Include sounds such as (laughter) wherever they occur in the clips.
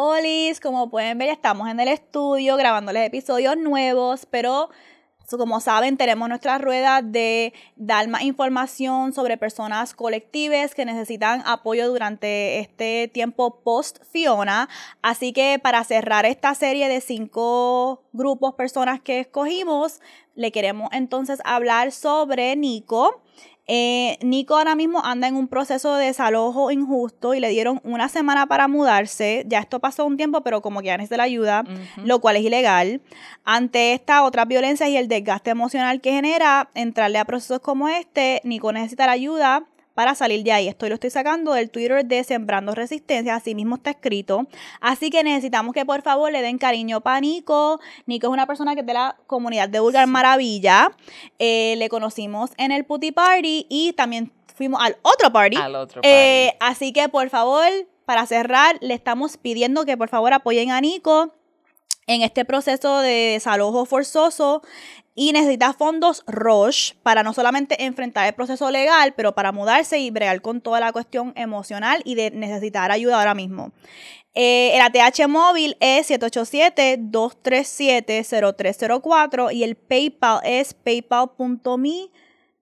Olis, como pueden ver, estamos en el estudio grabándoles episodios nuevos, pero como saben, tenemos nuestra rueda de dar más información sobre personas colectivas que necesitan apoyo durante este tiempo post Fiona. Así que para cerrar esta serie de cinco grupos, personas que escogimos, le queremos entonces hablar sobre Nico. Eh, Nico ahora mismo anda en un proceso de desalojo injusto y le dieron una semana para mudarse. Ya esto pasó un tiempo, pero como que ya necesita la ayuda, lo cual es ilegal. Ante esta otra violencia y el desgaste emocional que genera entrarle a procesos como este, Nico necesita la ayuda para salir de ahí. Esto lo estoy sacando del Twitter de Sembrando Resistencia, así mismo está escrito. Así que necesitamos que por favor le den cariño para Nico. Nico es una persona que es de la comunidad de Vulgar Maravilla. Eh, le conocimos en el Putty Party y también fuimos al otro party. Al otro eh, party. así que por favor, para cerrar, le estamos pidiendo que por favor apoyen a Nico en este proceso de desalojo forzoso y necesita fondos Roche para no solamente enfrentar el proceso legal, pero para mudarse y bregar con toda la cuestión emocional y de necesitar ayuda ahora mismo. Eh, el ATH móvil es 787-237-0304 y el PayPal es paypal.me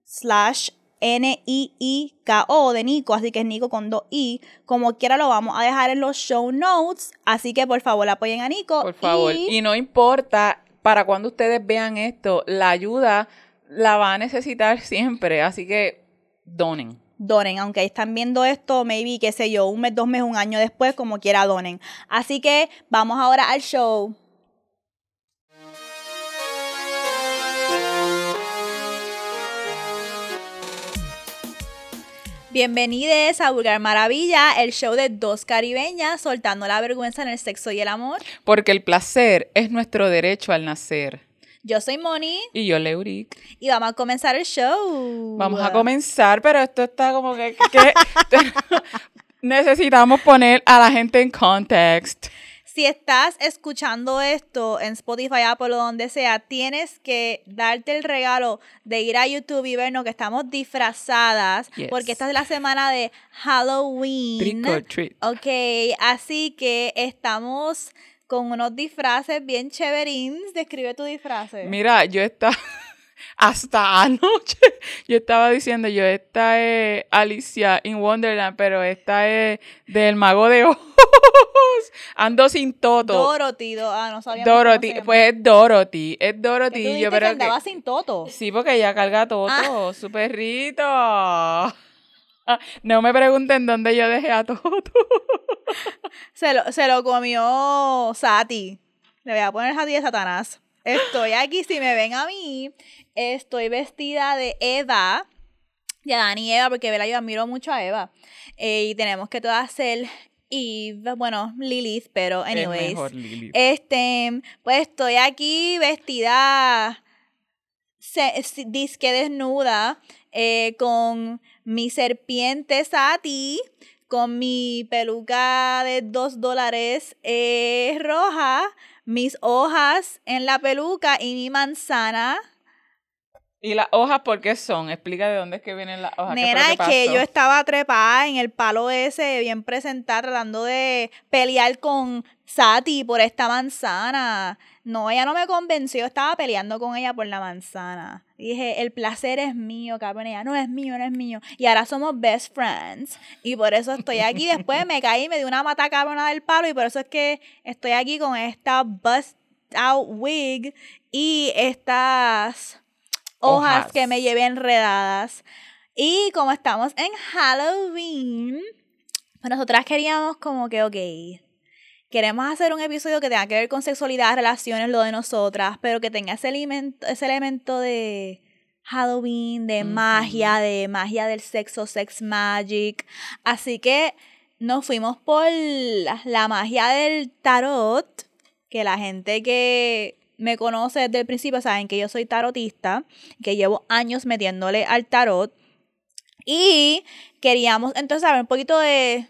slash N-I-I-K-O de Nico, así que es Nico con dos I. Como quiera lo vamos a dejar en los show notes, así que por favor apoyen a Nico. Por favor, y, no importa para cuando ustedes vean esto, la ayuda la va a necesitar siempre, así que donen. Donen, aunque están viendo esto, maybe, qué sé yo, un mes, dos meses, un año después, como quiera donen. Así que vamos ahora al show. Bienvenidos a Vulgar Maravilla, el show de dos caribeñas soltando la vergüenza en el sexo y el amor. Porque el placer es nuestro derecho al nacer. Yo soy Moni. Y yo Leuric. Y vamos a comenzar el show. Vamos a comenzar, pero esto está como que, que (laughs) necesitamos poner a la gente en context si estás escuchando esto en Spotify, Apple o donde sea, tienes que darte el regalo de ir a YouTube y vernos que estamos disfrazadas, porque esta es la semana de Halloween. Trick or treat. Ok, así que estamos con unos disfraces bien chéverins. Describe tu disfraz. Mira, yo estaba (laughs) hasta anoche yo estaba diciendo, yo esta es Alicia in Wonderland, pero esta es del mago de ojos. (laughs) Ando sin toto. Dorothy, ah, no sabía. Dorothy, pues es Dorothy, es Dorothy. yo pero que andaba sin toto. Sí, porque ella carga toto, ah. (laughs) su perrito. No me pregunten dónde yo dejé a Toto. se, lo, se lo comió Sati. Le voy a poner Sati de Satanás. Estoy aquí, si me ven a mí, estoy vestida de Eva. De Dani y Eva, porque yo admiro mucho a Eva. Eh, y tenemos que todas ser Eve, bueno, Lilith, pero anyways. Este, pues estoy aquí vestida disque desnuda eh, con mi serpiente Sati, con mi peluca de dos dólares eh, roja, mis hojas en la peluca y mi manzana. ¿Y las hojas por qué son? Explica de dónde es que vienen las hojas. Nena, es que yo estaba trepada en el palo ese, bien presentada, tratando de pelear con Sati por esta manzana. No, ella no me convenció, estaba peleando con ella por la manzana. dije, el placer es mío, cabrón. Ella, no es mío, no es mío. Y ahora somos best friends. Y por eso estoy aquí. Después me caí, me di una mata cabrona del palo. Y por eso es que estoy aquí con esta bust out wig y estas hojas, que me llevé enredadas. Y como estamos en Halloween, pues nosotras queríamos como que, ok Queremos hacer un episodio que tenga que ver con sexualidad, relaciones, lo de nosotras, pero que tenga ese elemento, ese elemento de Halloween, de magia, de magia del sexo, sex magic. Así que nos fuimos por la, magia del tarot, que la gente que me conoce desde el principio saben que yo soy tarotista, que llevo años metiéndole al tarot. Y queríamos entonces saber un poquito de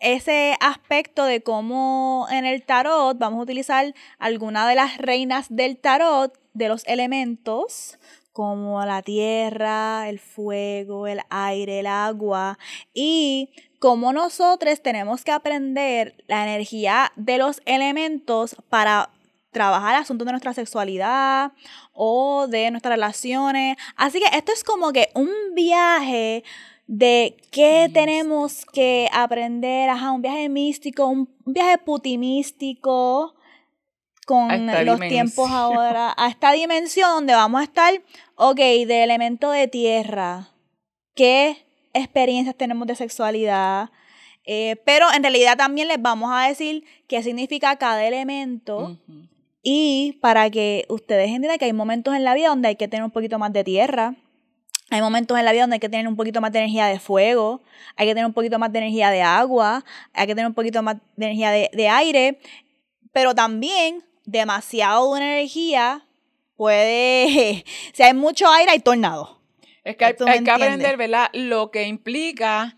ese aspecto de cómo en el tarot vamos a utilizar alguna de las reinas del tarot, de los elementos, como la tierra, el fuego, el aire, el agua y cómo nosotros tenemos que aprender la energía de los elementos para trabajar asuntos de nuestra sexualidad o de nuestras relaciones. Así que esto es como que un viaje de qué tenemos que aprender, ajá, un viaje místico, un viaje putimístico con los tiempos ahora, a esta dimensión donde vamos a estar, ok, de elemento de tierra, qué experiencias tenemos de sexualidad, eh, pero en realidad también les vamos a decir qué significa cada elemento. Y para que ustedes entiendan que hay momentos en la vida donde hay que tener un poquito más de tierra, hay momentos en la vida donde hay que tener un poquito más de energía de fuego, hay que tener un poquito más de energía de agua, hay que tener un poquito más de energía de, aire, pero también demasiado de energía puede, (laughs) si hay mucho aire hay tornado. Es que hay, hay que aprender, ¿verdad? Lo que implica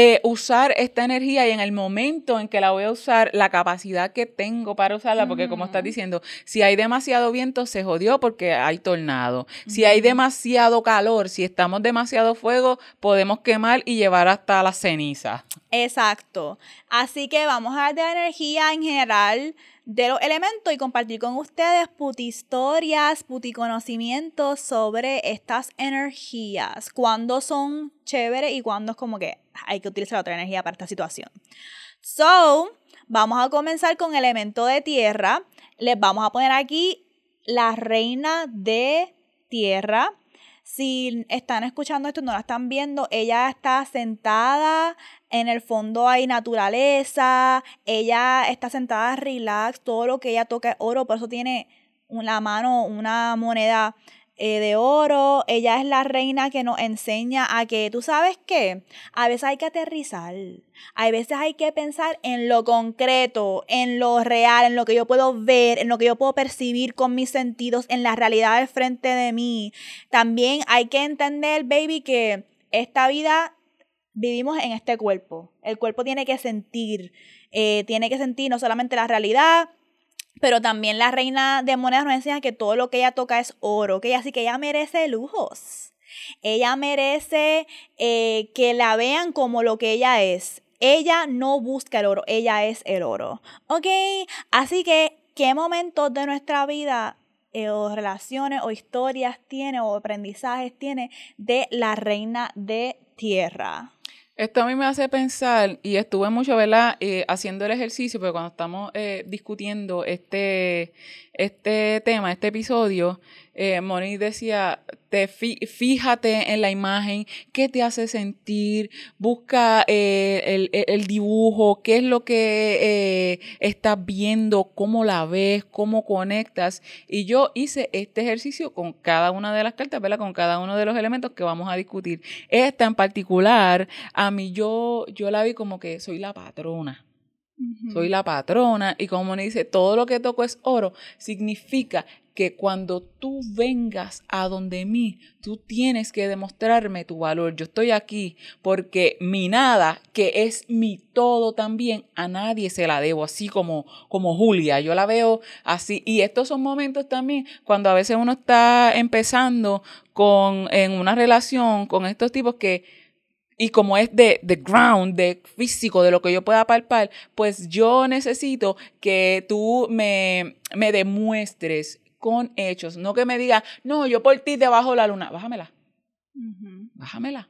eh, usar esta energía y en el momento en que la voy a usar, la capacidad que tengo para usarla, porque como estás diciendo, si hay demasiado viento, se jodió porque hay tornado. Si hay demasiado calor, si estamos demasiado fuego, podemos quemar y llevar hasta la ceniza. Exacto. Así que vamos a dar de energía en general de los elementos y compartir con ustedes puti historias, puti conocimientos sobre estas energías, cuándo son chéveres y cuándo es como que hay que utilizar otra energía para esta situación. So, vamos a comenzar con elemento de tierra. Les vamos a poner aquí la reina de tierra. Si están escuchando esto, no la están viendo, ella está sentada, en el fondo hay naturaleza, ella está sentada relax, todo lo que ella toca es oro, por eso tiene la mano una moneda eh, de oro, ella es la reina que nos enseña a que, tú sabes qué, a veces hay que aterrizar, a veces hay que pensar en lo concreto, en lo real, en lo que yo puedo ver, en lo que yo puedo percibir con mis sentidos, en la realidad del frente de mí. También hay que entender, baby, que esta vida vivimos en este cuerpo. El cuerpo tiene que sentir, eh, tiene que sentir no solamente la realidad, pero también la reina de monedas nos enseña que todo lo que ella toca es oro, que así que ella merece lujos. Ella merece eh, que la vean como lo que ella es. Ella no busca el oro, ella es el oro. ¿Ok? Así que, ¿qué momentos de nuestra vida eh, o relaciones o historias tiene o aprendizajes tiene de la reina de tierra? Esto a mí me hace pensar, y estuve mucho, ¿verdad?, eh, haciendo el ejercicio, pero cuando estamos eh, discutiendo este, este tema, este episodio, eh, Moni decía, te fíjate en la imagen, qué te hace sentir, busca eh, el, dibujo, qué es lo que eh, estás viendo, cómo la ves, cómo conectas. Y yo hice este ejercicio con cada una de las cartas, ¿verdad? Con cada uno de los elementos que vamos a discutir. Esta en particular, a mí yo, yo la vi como que soy la patrona. Soy la patrona y como me dice, todo lo que toco es oro, significa que cuando tú vengas a donde mí, tú tienes que demostrarme tu valor. Yo estoy aquí porque mi nada, que es mi todo también, a nadie se la debo, así como, como Julia. Yo la veo así. Y estos son momentos también cuando a veces uno está empezando con, en una relación con estos tipos que y como es de, de ground, de físico, de lo que yo pueda palpar, pues yo necesito que tú me, me demuestres con hechos, no que me digas, no, yo por ti debajo la luna, bájamela, bájamela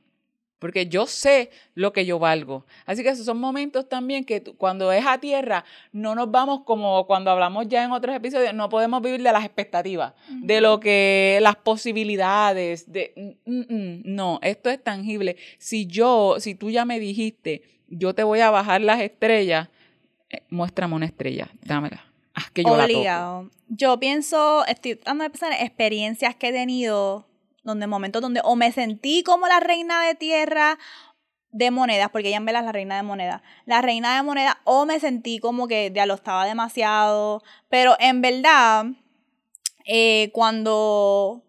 porque yo sé lo que yo valgo. Así que esos son momentos también que cuando es a tierra, no nos vamos como cuando hablamos ya en otros episodios, no podemos vivir de las expectativas, de lo que, las posibilidades, de, mm, mm, mm, no, esto es tangible. Si yo, si tú ya me dijiste, yo te voy a bajar las estrellas, eh, muéstrame una estrella, dámela. Haz que yo la Yo pienso, estoy dando de pensar experiencias que he tenido donde momentos donde o me sentí como la reina de tierra de monedas, porque ella es la reina de monedas, la reina de monedas, o me sentí como que ya lo estaba demasiado, pero en verdad, eh, cuando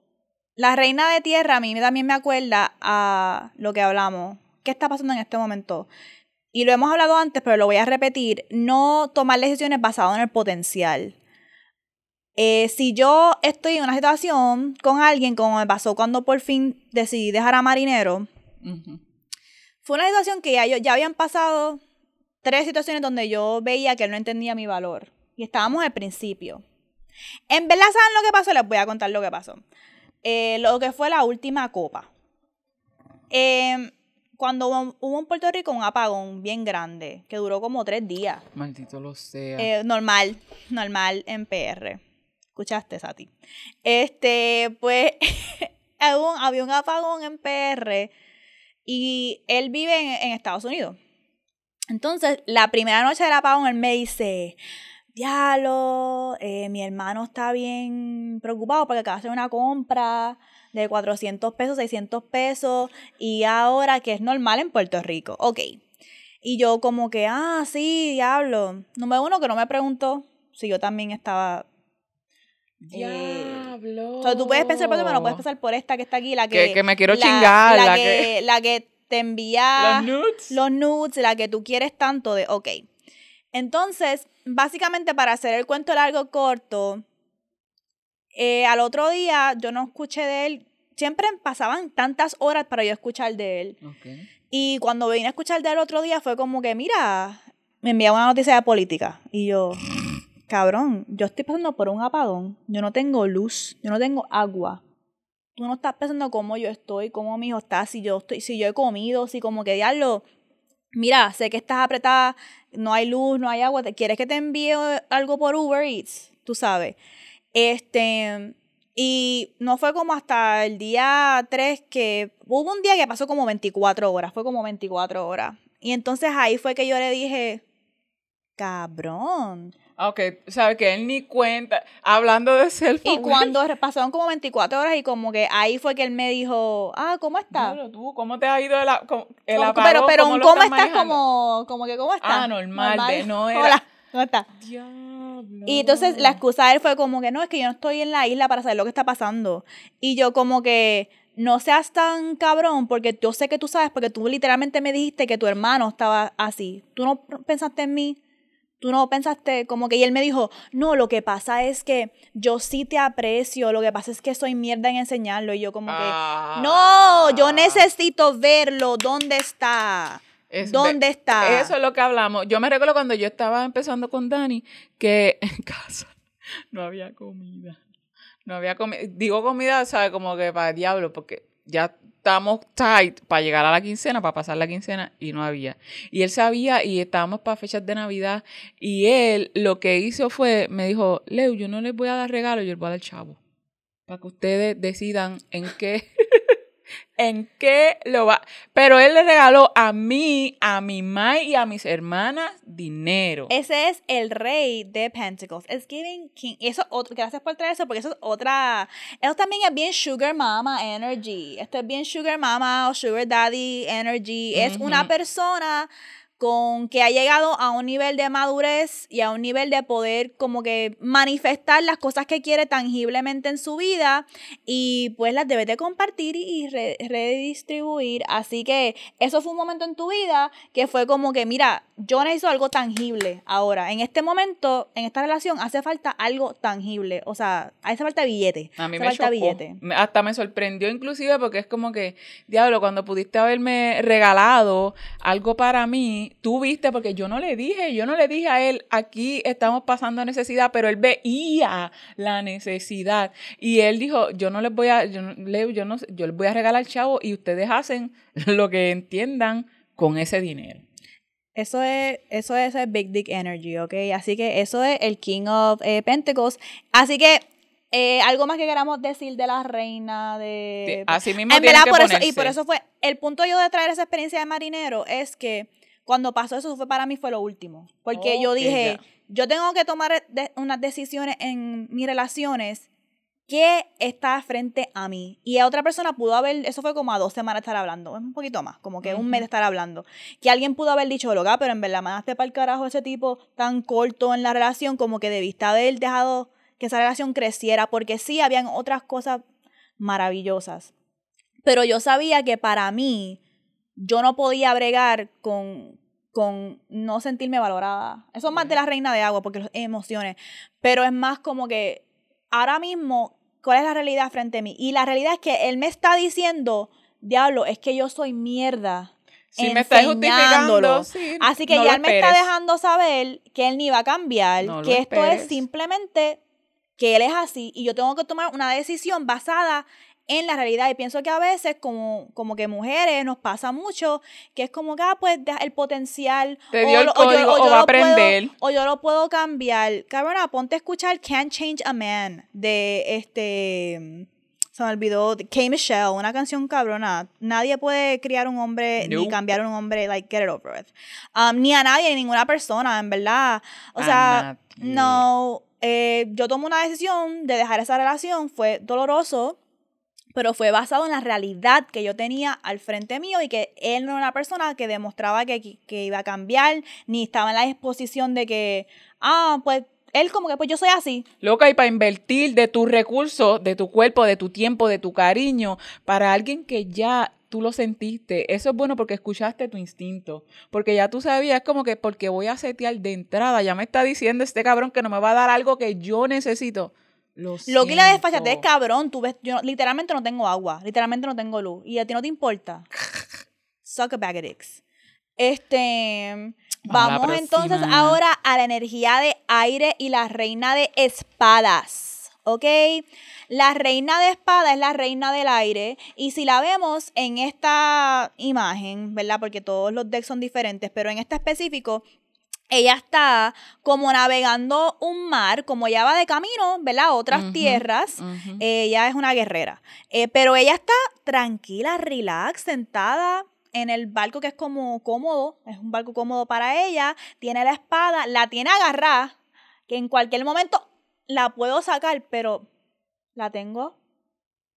la reina de tierra a mí también me acuerda a lo que hablamos, ¿qué está pasando en este momento? Y lo hemos hablado antes, pero lo voy a repetir, no tomar decisiones basadas en el potencial. Eh, si yo estoy en una situación con alguien, como me pasó cuando por fin decidí dejar a Marinero, fue una situación que ya, yo- ya habían pasado tres situaciones donde yo veía que él no entendía mi valor. Y estábamos al principio. En verdad, ¿saben lo que pasó? Les voy a contar lo que pasó. Eh, lo que fue la última copa. Eh, cuando hubo, hubo en Puerto Rico un apagón bien grande, que duró como tres días. Maldito lo sea. Eh, normal, normal en PR. ¿Escuchaste, Sati? Este, pues, (laughs) un- había un apagón en PR y él vive en, en Estados Unidos. Entonces, la primera noche del apagón, él me dice, diablo, eh, mi hermano está bien preocupado porque acaba de hacer una compra de 400 pesos, 600 pesos, y ahora que es normal en Puerto Rico. Ok. Y yo como que, ah, sí, diablo. Número uno, que no me preguntó si yo también estaba... Diablo. O sea, tú puedes pensar por no puedes pensar por esta que está aquí, la que... Que- que me quiero la- chingar, La, la que, que- La que te envía Los nudes. los nudes, la que tú quieres tanto de, ok. Entonces, básicamente para hacer el cuento largo corto, eh, al otro día yo no escuché de él, siempre pasaban tantas horas para yo escuchar de él. Ok. Y cuando vine a escuchar de él otro día fue como que, mira, me envía una noticia de política. Y yo, cabrón, yo estoy pasando por un apagón, yo no tengo luz, yo no tengo agua. Tú no estás pensando cómo yo estoy, cómo mi hijo está, si yo estoy, si yo he comido, si como que diablo, mira, sé que estás apretada, no hay luz, no hay agua, ¿te quieres que te envíe algo por Uber Eats? Tú sabes. Este, y no fue como hasta el día 3 que hubo un día que pasó como 24 horas, fue como 24 horas. Y entonces ahí fue que yo le dije, cabrón. Ah, Ok, sabe que él ni cuenta. Hablando de cell Y cuando pasaron como 24 horas y como que ahí fue que él me dijo, ah, ¿cómo estás? Diablo, tú, ¿cómo te ha ido el, el apagón? pero pero cómo estás como, como que cómo estás. Ah, normal, de- no (laughs) era- Hola, ¿cómo estás? Diablo. Y entonces la excusa de él fue como que no, es que yo no estoy en la isla para saber lo que está pasando. Y yo como que no seas tan cabrón porque yo sé que tú sabes, porque tú literalmente me dijiste que tu hermano estaba así. Tú no pensaste en mí. Tú no pensaste como que y él me dijo, no, lo que pasa es que yo sí te aprecio, lo que pasa es que soy mierda en enseñarlo. Y yo como que, Ah. no, yo necesito verlo, ¿dónde está? Es- ¿Dónde está? Eso es lo que hablamos. Yo me recuerdo cuando yo estaba empezando con Dani que (laughs) en casa no había comida. No había comida. Digo comida, ¿sabes? Como que para el diablo, porque ya estamos tight para llegar a la quincena, para pasar la quincena, y no había. Y él sabía, y estábamos para fechas de Navidad, y él lo que hizo fue, me dijo, Leo, yo no les voy a dar regalo, yo les voy a dar chavo. Para que ustedes decidan en qué, en qué lo va. Pero él le regaló a mí, a mi mamá y a mis hermanas dinero. Ese es el rey de Pentacles. Es Giving King. Eso otro, gracias por traer eso, porque eso es otra. Eso también es bien Sugar Mama Energy. Esto es bien Sugar Mama o Sugar Daddy Energy. Es una Ujú. persona con que ha llegado a un nivel de madurez y a un nivel de poder como que manifestar las cosas que quiere tangiblemente en su vida y pues las debes de compartir y re- redistribuir. Así que eso fue un momento en tu vida que fue como que, mira, yo necesito algo tangible ahora. En este momento, en esta relación, hace falta algo tangible. O sea, hace falta billete. A mí hace me falta chocó. billete. Hasta me sorprendió inclusive porque es como que, diablo, cuando pudiste haberme regalado algo para mí, tú viste, porque yo no le dije, yo no le dije a él, aquí estamos pasando necesidad, pero él veía la necesidad. Y él dijo, yo no les voy a, yo no, Leo, yo no yo les voy a regalar chavo y ustedes hacen (laughs) lo que entiendan con ese dinero. Eso es, eso es el Big Dick Energy, ¿ok? Así que eso es el King of eh, Pentacles. Así que, eh, algo más que queramos decir de la reina de... Así mismo En verdad, que por eso, y por eso fue, el punto yo de traer esa experiencia de marinero es que cuando pasó eso fue para mí fue lo último. Porque yo dije, yo tengo que tomar de- unas decisiones en mis relaciones que está frente a mí. Y a otra persona pudo haber, eso fue como a dos semanas estar hablando, es un poquito más, como que un mes de estar hablando. Que alguien pudo haber dicho, loca, pero en verdad mandaste para el carajo ese tipo tan corto en la relación, como que debiste haber dejado que esa relación creciera, porque sí, habían otras cosas maravillosas. Pero yo sabía que para mí, yo no podía bregar con, con no sentirme valorada. Eso es más de la reina de agua, porque las emociones. Pero es más como que ahora mismo, ¿cuál es la realidad frente a mí? Y la realidad es que él me está diciendo, diablo, es que yo soy mierda. Si me está justificando, sí, Así que no ya él me está dejando saber que él ni va a cambiar, No que esto es simplemente que él es así y yo tengo que tomar una decisión basada en la realidad. Y pienso que a veces, como, como que mujeres, nos pasa mucho, que es como que, ah, pues, el potencial. Te dio el lo- código, o yo va a lo puedo- aprender. o yo lo puedo cambiar. Cabrona, ponte a escuchar Can't Change a Man de este. Se me olvidó. de K. Michelle, una canción cabrona. Nadie puede criar un hombre ni cambiar un hombre, like, get it over with. Um, ni a nadie, ni ninguna persona, en verdad. O sea, no. eh, yo tomo una decisión de dejar esa relación. Fue doloroso pero fue basado en la realidad que yo tenía al frente mío y que él no era una persona que demostraba que, que- iba a cambiar, ni estaba en la disposición de que, ah, pues él como que, pues yo soy así. Loca, y para invertir de tus recursos, de tu cuerpo, de tu tiempo, de tu cariño, para alguien que ya tú lo sentiste. Eso es bueno porque escuchaste tu instinto. Porque ya tú sabías como que porque voy a setear de entrada, ya me está diciendo este cabrón que no me va a dar algo que yo necesito. Lo, Lo que la desfachatez, cabrón, tú ves, yo literalmente no tengo agua, literalmente no tengo luz, y a ti no te importa. (laughs) Suck a bag of dicks. Este, Vamos entonces ahora a la energía de aire y la reina de espadas, ¿ok? La reina de espada es la reina del aire y si la vemos en esta imagen, ¿verdad? Porque todos los decks son diferentes, pero en este específico, ella está como navegando un mar, como ella va de camino, ¿verdad? A otras tierras. Ella es una guerrera. Eh, pero ella está tranquila, relax, sentada en el barco que es como cómodo. Es un barco cómodo para ella. Tiene la espada, la tiene agarrada, que en cualquier momento la puedo sacar, pero la tengo.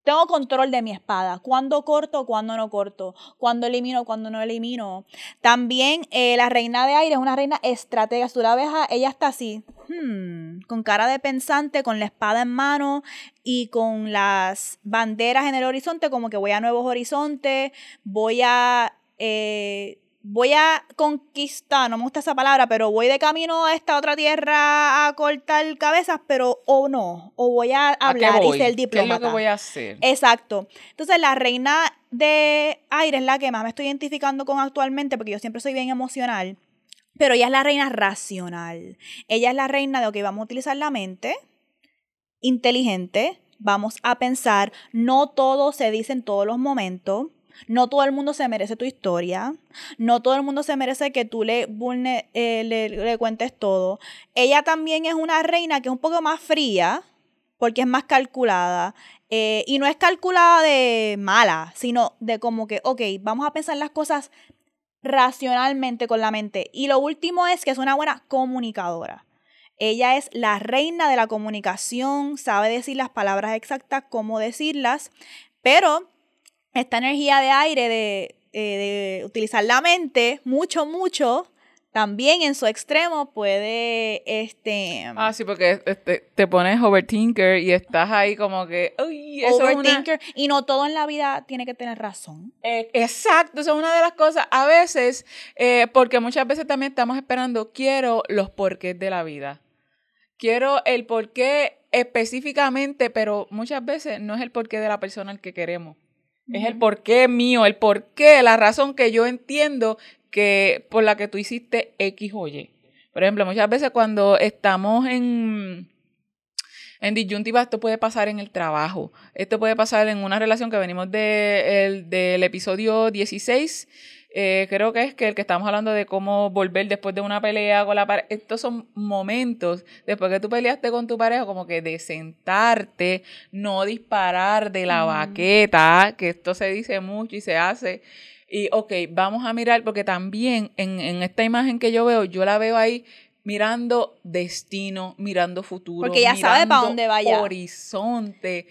Tengo control de mi espada. Cuándo corto, cuándo no corto. Cuándo elimino, cuándo no elimino. También eh, la reina de aire es una reina estratega. Tú la ves, ella está así, hmm, con cara de pensante, con la espada en mano y con las banderas en el horizonte, como que voy a nuevos horizontes, voy a... eh, voy a conquistar, no me gusta esa palabra, pero voy de camino a esta otra tierra a cortar cabezas, pero o no, o voy a ¿A qué hablar y voy? ser ¿Qué es diplomata. lo que voy a hacer? Exacto. Entonces, la reina de aire es la que más me estoy identificando con actualmente, porque yo siempre soy bien emocional. Pero ella es la reina racional. Ella es la reina de, ok, vamos a utilizar la mente inteligente, vamos a pensar, no todo se dice en todos los momentos. No todo el mundo se merece tu historia. No todo el mundo se merece que tú le, vulne- eh, le, le cuentes todo. Ella también es una reina que es un poco más fría, porque es más calculada. eh, y no es calculada de mala, sino de como que, ok, vamos a pensar las cosas racionalmente con la mente. Y lo último es que es una buena comunicadora. Ella es la reina de la comunicación, sabe decir las palabras exactas, cómo decirlas, pero esta energía de aire, de, eh, de utilizar la mente mucho, mucho, también en su extremo puede, este... Ah, sí, porque este, te pones overthinker y estás ahí como que, uy, eso es una... overthinker, y no todo en la vida tiene que tener razón. Eh, exacto, eso es una de las cosas. A veces, eh, porque muchas veces también estamos esperando, quiero los porqués de la vida. Quiero el porqué específicamente, pero muchas veces no es el porqué de la persona al que queremos. Es el porqué mío, el porqué, la razón que yo entiendo que por la que tú hiciste X o Y. Por ejemplo, muchas veces cuando estamos en, en disyuntiva, esto puede pasar en el trabajo. Esto puede pasar en una relación que venimos de, el- del episodio 16. Eh, creo que es que el que estamos hablando de cómo volver después de una pelea con la pareja. Estos son momentos, después que tú peleaste con tu pareja, como que de sentarte, no disparar de la Ujú. baqueta, que esto se dice mucho y se hace. Y, ok, vamos a mirar, porque también en, en esta imagen que yo veo, yo la veo ahí mirando destino, mirando futuro. Porque ella sabe pa' mirando dónde vaya. Horizonte.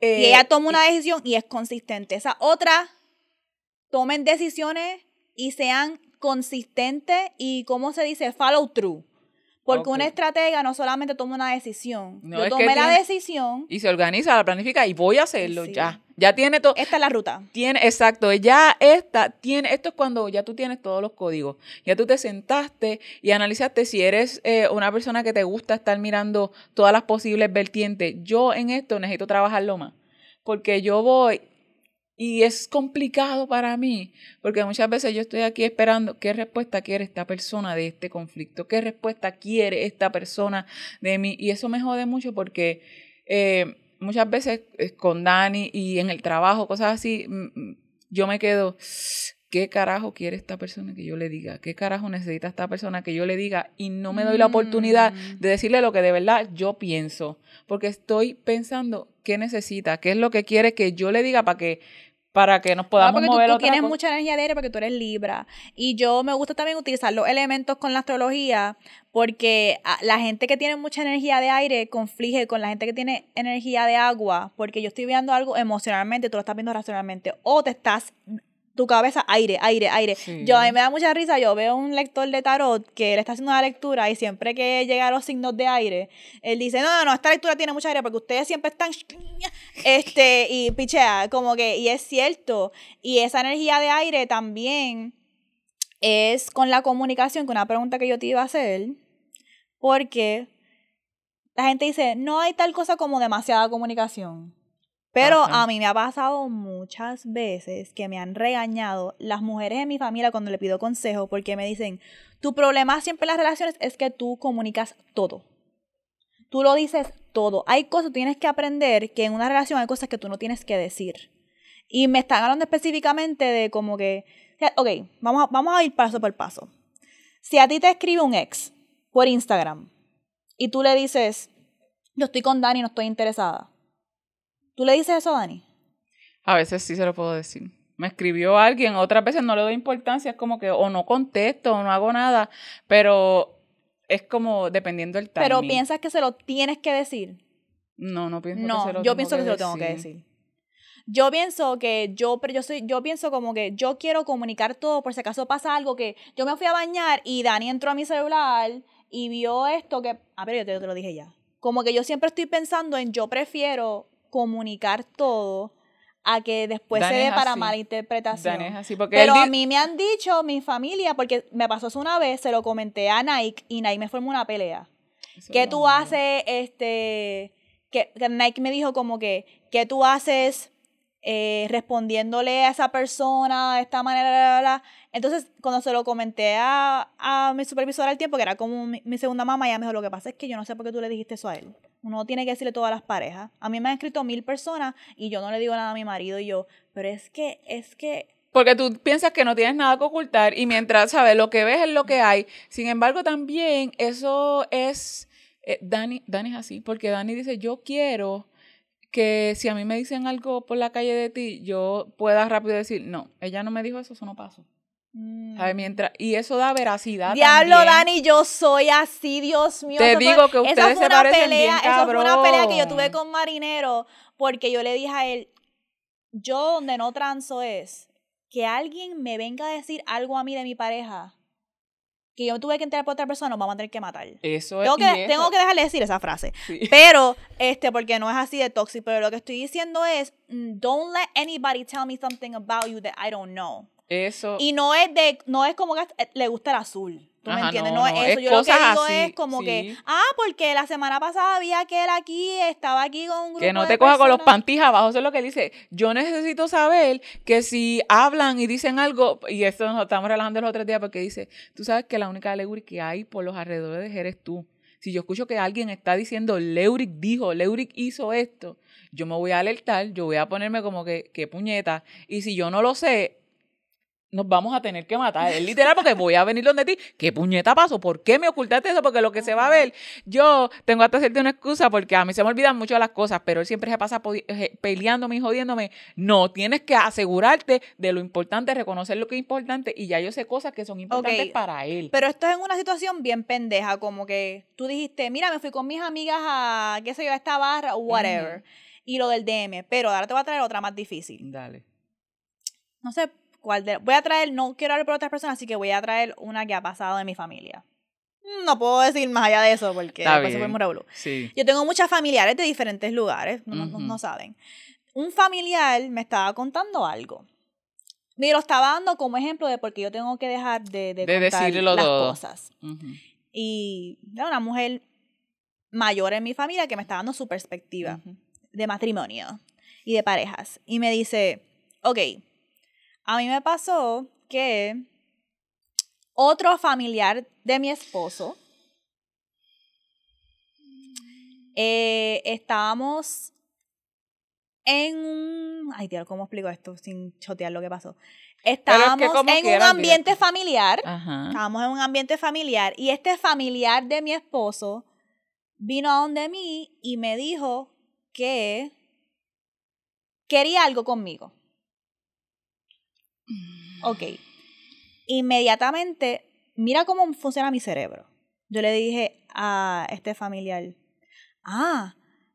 y Eh, ella toma una decisión y es consistente. Esa otra, tomen decisiones y sean consistentes y, ¿cómo se dice? Follow through. Porque una estratega no solamente toma una decisión. No, Yo es que tomé la tiene- decisión. Y se organiza, la planifica y voy a hacerlo Sí. ya. Ya tiene todo. Esta es la ruta. Tiene, exacto, ya esta tiene, esto es cuando ya tú tienes todos los códigos, ya tú te sentaste y analizaste si eres eh, una persona que te gusta estar mirando todas las posibles vertientes. Yo en esto necesito trabajarlo más, porque yo voy y es complicado para mí, porque muchas veces yo estoy aquí esperando qué respuesta quiere esta persona de este conflicto, qué respuesta quiere esta persona de mí, y eso me jode mucho porque... Eh, muchas veces eh, con Dani y en el trabajo, cosas así, mm, mm, yo me quedo, ¿qué carajo quiere esta persona que yo le diga? ¿Qué carajo necesita esta persona que yo le diga? Y no me doy la oportunidad Mm. de decirle lo que de verdad yo pienso, porque estoy pensando qué necesita, qué es lo que quiere que yo le diga para que para que nos podamos porque tú, mover tú otra tienes cosa. mucha energía de aire porque tú eres Libra. Y yo me gusta también utilizar los elementos con la astrología porque ah, la gente que tiene mucha energía de aire conflige con la gente que tiene energía de agua porque yo estoy viendo algo emocionalmente, tú lo estás viendo racionalmente. O te estás tu cabeza aire, aire, aire. Sí. Yo a mí me da mucha risa, yo veo un lector de tarot que él está haciendo una lectura y siempre que llega a los signos de aire, él dice, no, no, no, esta lectura tiene mucha aire porque ustedes siempre están, (laughs) este, y pichea, como que, y es cierto, y esa energía de aire también es con la comunicación, con una pregunta que yo te iba a hacer, porque la gente dice, no hay tal cosa como demasiada comunicación. Pero Ajá. a mí me ha pasado muchas veces que me han regañado las mujeres de mi familia cuando le pido consejo porque me dicen, tu problema siempre en las relaciones es que tú comunicas todo. Tú lo dices todo. Hay cosas que tienes que aprender que en una relación hay cosas que tú no tienes que decir. Y me están hablando específicamente de como que, ok, vamos a, vamos a ir paso por paso. Si a ti te escribe un ex por Instagram y tú le dices, yo estoy con Dani, no estoy interesada. ¿Tú le dices eso a Dani? A veces sí se lo puedo decir. Me escribió alguien, otras veces no le doy importancia, es como que o no contesto o no hago nada, pero es como dependiendo del timing. Pero piensas que se lo tienes que decir. No, no pienso que No, se lo yo tengo pienso que, se lo tengo que decir. Yo pienso que yo, pero yo soy, yo pienso como que yo quiero comunicar todo por si acaso pasa algo que yo me fui a bañar y Dani entró a mi celular y vio esto que, ah, pero yo te, yo te lo dije ya. Como que yo siempre estoy pensando en yo prefiero comunicar todo a que después se dé para así. Dani es así, porque Pero a mí me han dicho, mi familia, porque me pasó eso una vez, se lo comenté a Nike y Nike me formó una pelea. Eso ¿Qué tú haces? Este, que, que Nike me dijo como que, ¿qué tú haces eh, respondiéndole a esa persona de esta manera? bla, bla? Entonces, cuando se lo comenté a, a mi supervisora al tiempo, que era como mi, segunda mamá, ella me dijo, lo que pasa es que yo no sé por qué tú le dijiste eso a él. Uno tiene que decirle todo a las parejas. A mí me han escrito mil personas y yo no le digo nada a mi marido y yo, pero es que, es que Porque tú piensas que no tienes nada que ocultar y mientras, ¿sabes? Lo que ves es lo que hay. Sin embargo, también eso es... eh, Dani, Dani es así, porque Dani dice, yo quiero que si a mí me dicen algo por la calle de ti, yo pueda rápido decir, no, ella no me dijo eso, eso no pasó. mm. Mientras, y eso da veracidad Diablo, también. Dani, yo soy así, Dios mío. Te Eso fue- digo que ustedes fue se una parecen pelea, bien, Eso fue una pelea que yo tuve con Marinero, porque yo le dije a él, yo donde no transo es que alguien me venga a decir algo a mí de mi pareja, que yo tuve que enterar por otra persona, nos vamos a tener que matar. Eso es... Tengo y que, tengo que dejarle decir esa frase. sí. (laughs) Pero, este, porque no es así de tóxico, pero lo que estoy diciendo es, mm, don't let anybody tell me something about you that I don't know. Eso... Y no es de, no es como que eh, le gusta el azul. ¿Tú me entiendes? no, No, no, es eso. es Yo lo que digo así, es como que, ah, porque la semana pasada vi a aquel aquí, estaba aquí con un grupo Que no de te coja con los panties abajo, eso es lo que dice. Yo necesito saber que si hablan y dicen algo, y esto nos estamos relajando los otros días porque dice, tú sabes que la única Leuric que hay por los alrededores de eres tú. Si yo escucho que alguien está diciendo, Leuric dijo, Leuric hizo esto, yo me voy a alertar, yo voy a ponerme como que, que puñeta. Y si yo no lo sé, nos vamos a tener que matar. Es literal porque voy a venir donde ti. ¿Qué puñeta pasó? ¿Por qué me ocultaste eso? Porque lo que se va a ver, yo tengo hasta hacerte una excusa porque a mí se me olvidan mucho las cosas, pero él siempre se pasa eh, peleándome y jodiéndome. No, tienes que asegurarte de lo importante, reconocer lo que es importante y ya yo sé cosas que son importantes para él. Pero esto es en una situación bien pendeja, como que tú dijiste, mira, me fui con mis amigas a, qué sé yo, a esta barra, o whatever. Y lo del DM. Pero ahora te voy a traer otra más difícil. Dale. No sé cuál de... Voy a traer, no quiero hablar por otras personas, así que voy a traer una que ha pasado en mi familia. No puedo decir más allá de eso porque después fue revolú. Sí. Yo tengo muchas familiares de diferentes lugares, no, no- no- Ujú. no saben. un familiar me estaba contando algo. Me lo estaba dando como ejemplo de por qué yo tengo que dejar de, de, De contar las todo. cosas. Ujú. Y era una mujer mayor en mi familia que me está dando su perspectiva Ujú. de matrimonio y de parejas. Y me dice, ok, a mí me pasó que otro familiar de mi esposo, eh, estábamos en un... Ay, tío, ¿cómo explico esto sin chotear lo que pasó? Estábamos en un ambiente familiar. Ajá. Estábamos en un ambiente familiar y este familiar de mi esposo vino a donde mí y me dijo que quería algo conmigo. Ok. Inmediatamente, mira cómo funciona mi cerebro. Yo le dije a este familiar, ah,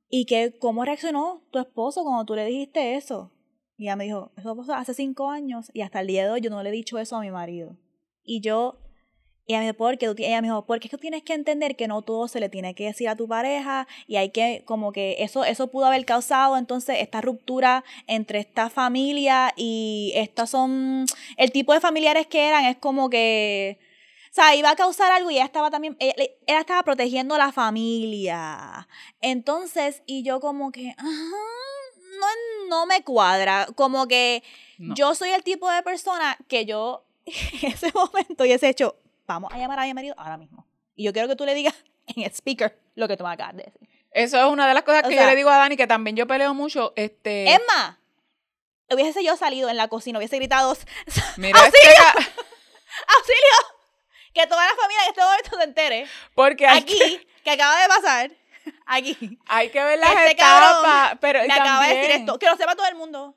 ¿y que cómo reaccionó tu esposo cuando tú le dijiste eso? Y ella me dijo, eso pasó hace cinco años y hasta el día de hoy yo no le he dicho eso a mi marido. Y yo, ella me dijo, porque tú ella me dijo, porque es que tú tienes que entender que no todo se le tiene que decir a tu pareja y hay que, como que eso, eso pudo haber causado entonces esta ruptura entre esta familia y estas son, el tipo de familiares que eran es como que, o sea, iba a causar algo y ella estaba también, ella, ella estaba protegiendo a la familia. Entonces, y yo como que, ajá, no, no me cuadra, como que No. yo soy el tipo de persona que yo (laughs) en ese momento y ese hecho, vamos a llamar a mi marido ahora mismo. Y yo quiero que tú le digas (laughs) en el speaker lo que tú me acabas de decir. Eso es una de las cosas O que sea- yo le digo a Dani, que también yo peleo mucho. Este, Es más, hubiese yo salido en la cocina, hubiese gritado, mira este ca- (laughs) ¡auxilio! Que toda la familia en este momento se entere. porque Aquí, que, que acaba de pasar, (laughs) aquí, hay que ver las Este etapas. cabrón pero y me acaba de decir esto. Que lo sepa todo el mundo.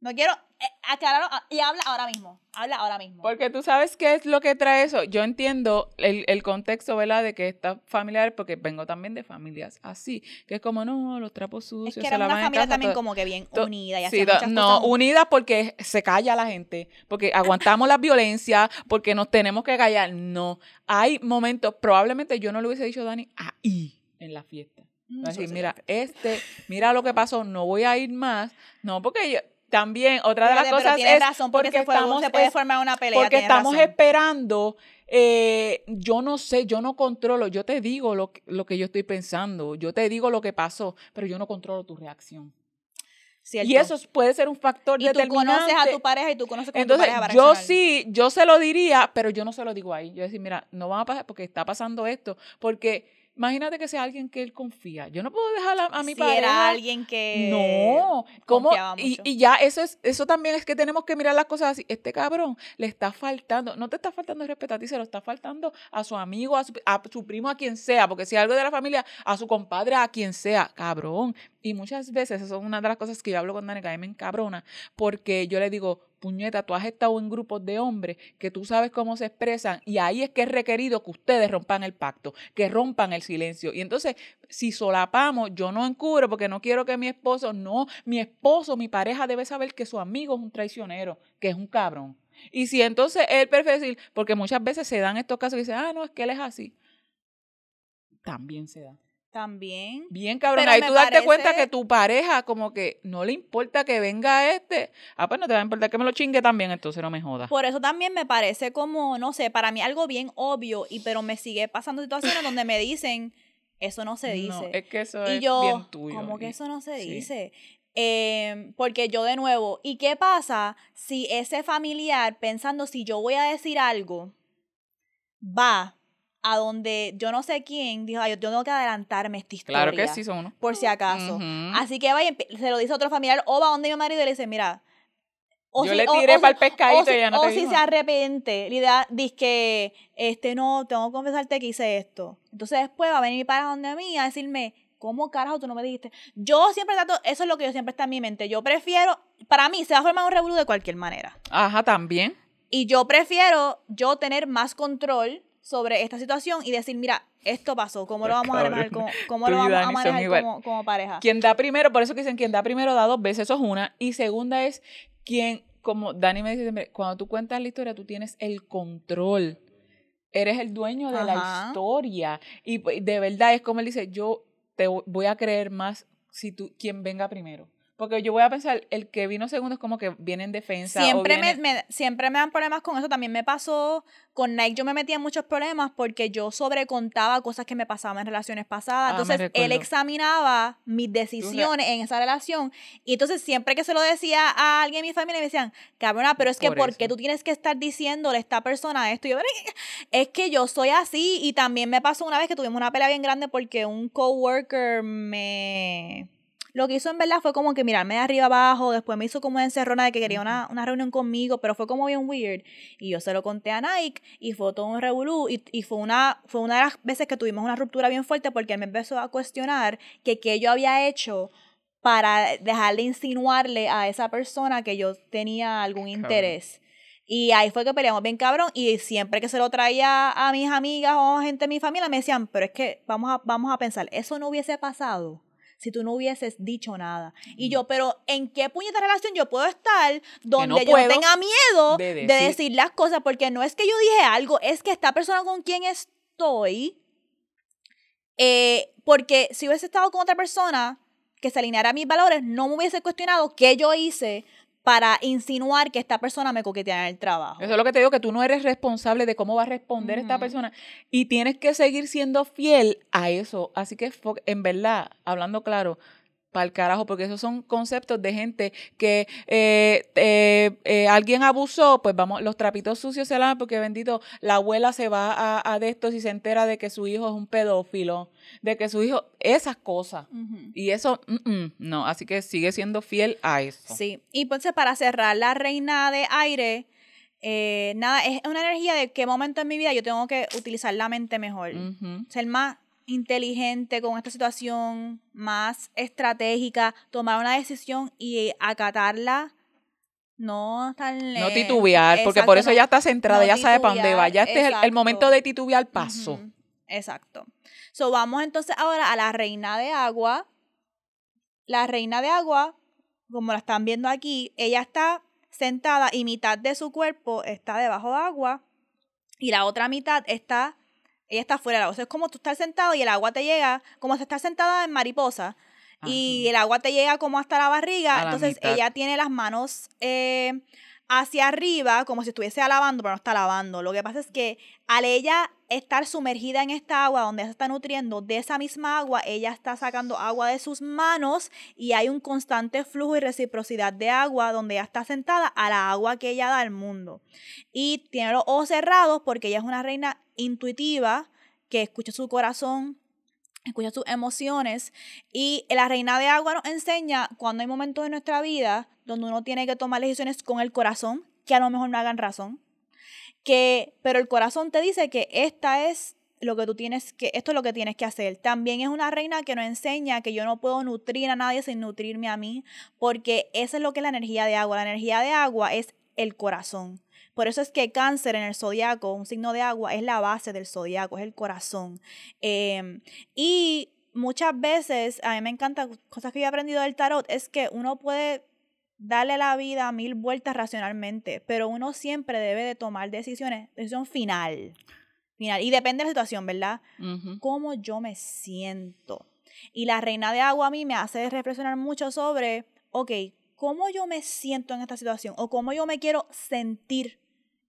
No quiero eh, aclararlo. ah, Y habla ahora mismo. Habla ahora mismo. Porque tú sabes qué es lo que trae eso. Yo entiendo el, el contexto, ¿verdad? De que está familiar, porque vengo también de familias así, que es como, no, los trapos es sucios. que se era una familia casa, también todo- como que bien unida y Sí, muchas no, cosas unidas porque se calla la gente, porque aguantamos la violencia, porque nos tenemos que callar. No, hay momentos, probablemente yo no le hubiese dicho a Dani ahí en la fiesta. Mm, decir, eso mira, este, mira lo que pasó, no voy a ir más. No, porque yo, también otra de las pero cosas es razón, porque, se, puede, estamos se puede es- formar una pelea. porque estamos razón. esperando, eh, yo no sé, yo no controlo, yo te digo lo, que- lo que yo estoy pensando, yo te digo lo que pasó, pero yo no controlo tu reacción. Cierto. Y eso puede ser un factor Y tú determinante. conoces a tu pareja y tú conoces cómo Entonces, tu pareja va a yo sí, yo se lo diría, pero yo no se lo digo ahí. Yo decir, mira, no van a pasar porque está pasando esto. Porque imagínate que sea alguien que él confía. Yo no puedo dejar a, a mi si pareja. era alguien que... No, ¿cómo? Y, y ya eso es, eso también es que tenemos que mirar las cosas así. Este cabrón le está faltando, no te está faltando el respeto a ti, se lo está faltando a su amigo, a su, a su primo, a quien sea, porque si algo de la familia, a su compadre, a quien sea, cabrón. Y muchas veces, eso es una de las cosas que yo hablo con Dani, que a mí me encabrona, porque yo le digo, puñeta, tú has estado en grupos de hombres que tú sabes cómo se expresan y ahí es que es requerido que ustedes rompan el pacto, que rompan el silencio. Y entonces, si solapamos, yo no encubro porque no quiero que mi esposo, no, mi esposo, mi pareja debe saber que su amigo es un traicionero, que es un cabrón. Y si entonces él decir, porque muchas veces se dan estos casos que dicen, ah, no, es que él es así. También se da. También. Bien, cabrón. Pero Ahí tú darte cuenta que tu pareja, como que no le importa que venga este. Ah, pues no te va a importar que me lo chingue también, entonces no me jodas. Por eso también me parece como, no sé, para mí algo bien obvio, y pero me sigue pasando situaciones donde me dicen, eso no se dice. No, es que eso y es yo, bien tuyo. como que eso no se sí. dice. Eh, porque yo de nuevo, ¿y qué pasa si ese familiar, pensando si yo voy a decir algo, va a donde yo no sé quién, dijo, "Ay, yo tengo que adelantarme esta historia. Claro que sí son uno. Por si acaso. Así que va y empe- se lo dice a otro familiar, o va donde mi marido y le dice, mira. o Yo si- le tiré o pa'l si- pescadito si- y ella no O te si dijo. se arrepiente, Lidia dice que, este, no, tengo que confesarte que hice esto. Entonces después va a venir mi pareja donde mí a decirme, ¿cómo carajo tú no me dijiste? Yo siempre trato, eso es lo que yo siempre está en mi mente. Yo prefiero, para mí se va a formar un revolú de cualquier manera. Ajá, también. Y yo prefiero yo tener más control sobre esta situación y decir, mira, esto pasó, ¿cómo lo vamos a manejar como, cómo Tú lo vamos a manejar como, como pareja? Quien da primero, por eso que dicen quien da primero da dos veces, eso es una. Y segunda es quien, como Dani me dice siempre, cuando tú cuentas la historia, tú tienes el control. Eres el dueño de la historia. Y pues, de verdad es como él dice, yo te vo- voy a creer más si tú, quien venga primero. Porque yo voy a pensar, el que vino segundo es como que viene en defensa. o Siempre, viene- me, me- siempre me dan problemas con eso. También me pasó con Nike. Yo me metía en muchos problemas porque yo sobrecontaba cosas que me pasaban en relaciones pasadas. Ah, entonces, él examinaba mis decisiones en esa relación. Y entonces, siempre que se lo decía a alguien de mi familia, me decían, cabrona, pero es que Por ¿por qué tú tienes que estar diciéndole a esta persona esto? Y yo, "Pero es que yo soy así. Y también me pasó una vez que tuvimos una pelea bien grande porque un coworker me... Lo que hizo en verdad fue como que mirarme de arriba abajo, después me hizo como una encerrona de que quería una, una reunión conmigo, pero fue como bien weird. Y yo se lo conté a Nike y fue todo un revolú y, y fue, una, fue una de las veces que tuvimos una ruptura bien fuerte porque él me empezó a cuestionar que qué yo había hecho para dejar de insinuarle a esa persona que yo tenía algún interés. Y ahí fue que peleamos bien cabrón y siempre que se lo traía a mis amigas o gente de mi familia me decían, pero es que vamos a, vamos a pensar, eso no hubiese pasado si tú no hubieses dicho nada. Y yo, pero ¿en qué puñeta relación yo puedo estar donde yo puedo tenga miedo de de decir- decir. las cosas? Porque no es que yo dije algo, es que esta persona con quien estoy, eh, porque si hubiese estado con otra persona que se alineara a mis valores, no me hubiese cuestionado qué yo hice para insinuar que esta persona me coquetea en el trabajo. Eso es lo que te digo, que tú no eres responsable de cómo va a responder esta persona y tienes que seguir siendo fiel a eso. Así que, en verdad, hablando claro, para el carajo, porque esos son conceptos de gente que eh, eh, eh, alguien abusó, pues vamos, los trapitos sucios se lavan porque bendito, la abuela se va a, a de esto si se entera de que su hijo es un pedófilo, de que su hijo, esas cosas. Y eso, mm, mm, no, así que sigue siendo fiel a eso. Sí, y entonces para cerrar la reina de aire, eh, nada, es una energía de qué momento en mi vida yo tengo que utilizar la mente mejor. Ser más inteligente con esta situación, más estratégica, tomar una decisión y acatarla. No tan No titubear, porque por eso ya está centrada, no ya sabe para dónde va. Ya este es el- momento de titubear. Ujú, Exacto. So, vamos entonces ahora a la reina de agua. La reina de agua, como la están viendo aquí, ella está sentada y mitad de su cuerpo está debajo de agua y la otra mitad está, ella está fuera del agua. O sea, es como tú estás sentado y el agua te llega, como si estás sentada en mariposa y el agua te llega como hasta la barriga. A entonces ella tiene las manos eh, hacia arriba, como si estuviese lavando, pero no está lavando. Lo que pasa es que al ella estar sumergida en esta agua donde ella se está nutriendo, de esa misma agua, ella está sacando agua de sus manos y hay un constante flujo y reciprocidad de agua donde ella está sentada a la agua que ella da al mundo. Y tiene los ojos cerrados porque ella es una reina intuitiva que escucha su corazón, escucha sus emociones y la reina de agua nos enseña cuando hay momentos en nuestra vida donde uno tiene que tomar decisiones con el corazón que a lo mejor no hagan razón que pero el corazón te dice que esta es lo que tú tienes que esto es lo que tienes que hacer. También es una reina que nos enseña que yo no puedo nutrir a nadie sin nutrirme a mí, porque eso es lo que es la energía de agua. La energía de agua es el corazón. Por eso es que cáncer en el zodiaco, un signo de agua, es la base del zodiaco, es el corazón. Eh, y muchas veces, a mí me encanta, cosas que yo he aprendido del tarot, es que uno puede darle la vida mil vueltas racionalmente, pero uno siempre debe de tomar decisiones, decisión final. Final. Y depende de la situación, ¿verdad? Ujú. Cómo yo me siento. Y la reina de agua a mí me hace reflexionar mucho sobre, ok, cómo yo me siento en esta situación o cómo yo me quiero sentir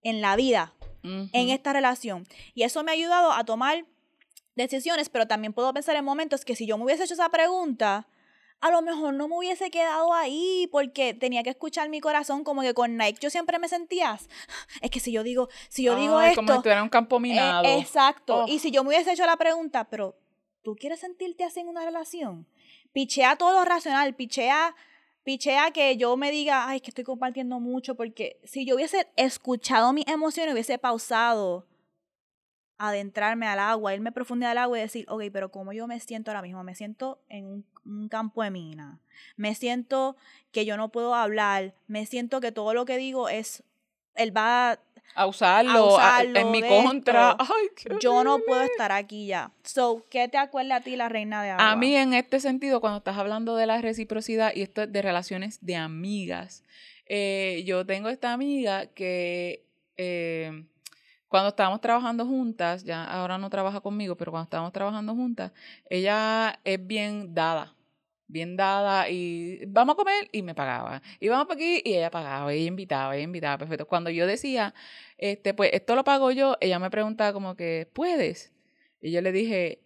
en la vida, en esta relación. Y eso me ha ayudado a tomar decisiones, pero también puedo pensar en momentos que si yo me hubiese hecho esa pregunta, a lo mejor no me hubiese quedado ahí porque tenía que escuchar mi corazón como que con Nike yo siempre me sentía, es que si yo digo, si yo digo esto, Como si un campo eh, minado. exacto. Oh. Y si yo me hubiese hecho la pregunta, pero ¿tú quieres sentirte así en una relación? Pichea todo lo racional, pichea, pichea que yo me diga, ay, es que estoy compartiendo mucho, porque si yo hubiese escuchado mis emociones, hubiese pausado adentrarme al agua, irme profundidad al agua y decir, ok, pero ¿cómo yo me siento ahora mismo? Me siento en un, un campo de mina. Me siento que yo no puedo hablar. Me siento que todo lo que digo es, él va a usarlo, a a- usarlo en mi contra. Ay, qué yo no puedo estar aquí ya. So, ¿qué te acuerda a ti la reina de agua? A mí en este sentido, cuando estás hablando de la reciprocidad y esto es de relaciones de amigas, eh, yo tengo esta amiga que eh, cuando estábamos trabajando juntas, ya ahora no trabaja conmigo, pero cuando estábamos trabajando juntas, ella es bien dada. Bien dada y vamos a comer y me pagaba. Y vamos para aquí y ella pagaba, ella invitaba, ella invitaba, perfecto. Cuando yo decía, este, pues esto lo pago yo, ella me preguntaba como que, ¿puedes? Y yo le dije,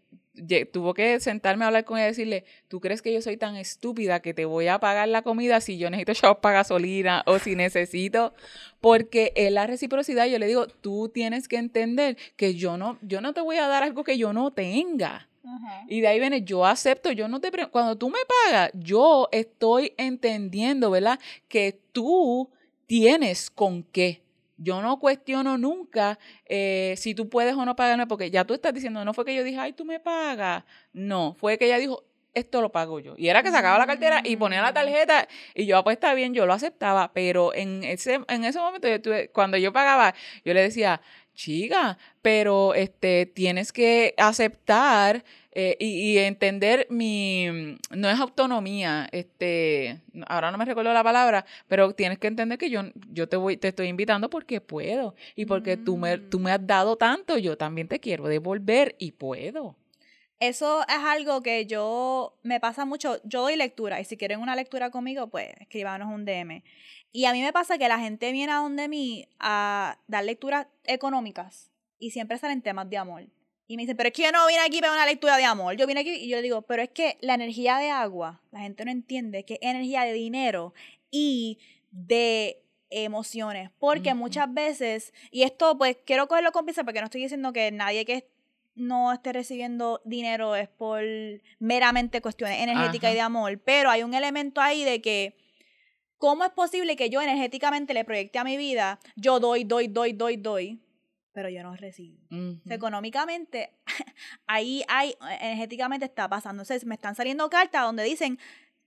tuvo que sentarme a hablar con ella y decirle, ¿tú crees que yo soy tan estúpida que te voy a pagar la comida si yo necesito chavos para gasolina o si necesito? Porque es la reciprocidad, yo le digo, tú tienes que entender que yo no, yo no te voy a dar algo que yo no tenga. Y de ahí viene, yo acepto, yo no te cuando tú me pagas, yo estoy entendiendo, ¿verdad? Que tú tienes con qué. Yo no cuestiono nunca eh, si tú puedes o no pagarme, porque ya tú estás diciendo, no fue que yo dije, ay, tú me pagas. No, fue que ella dijo, esto lo pago yo. Y era que sacaba la cartera y ponía la mm. tarjeta y yo, ah, pues está bien, yo lo aceptaba, pero en ese, en ese momento, cuando yo pagaba, yo le decía, chica, pero este, tienes que aceptar eh, y, entender mi, no es autonomía, este, ahora no me recuerdo la palabra, pero tienes que entender que yo, yo te voy, te estoy invitando porque puedo y porque tú, me, tú me has mm. dado tanto, yo también te quiero devolver y puedo. Eso es algo que yo me pasa mucho. Yo doy lectura y si quieren una lectura conmigo, pues escríbanos un DM. Y a mí me pasa que la gente viene a donde mí a dar lecturas económicas y siempre salen temas de amor. Y me dicen, pero es que yo no vine aquí para una lectura de amor. Yo vine aquí y yo le digo, pero es que la energía de agua, la gente no entiende que es energía de dinero y de emociones. Porque muchas veces, y esto pues quiero cogerlo con pinza porque no estoy diciendo que nadie que no esté recibiendo dinero es por meramente cuestiones energéticas y de amor, pero hay un elemento ahí de que ¿Cómo es posible que yo energéticamente le proyecte a mi vida, yo doy, doy, doy, doy, doy, pero yo no recibo? económicamente, (laughs) ahí hay, energéticamente está pasando. Entonces, me están saliendo cartas donde dicen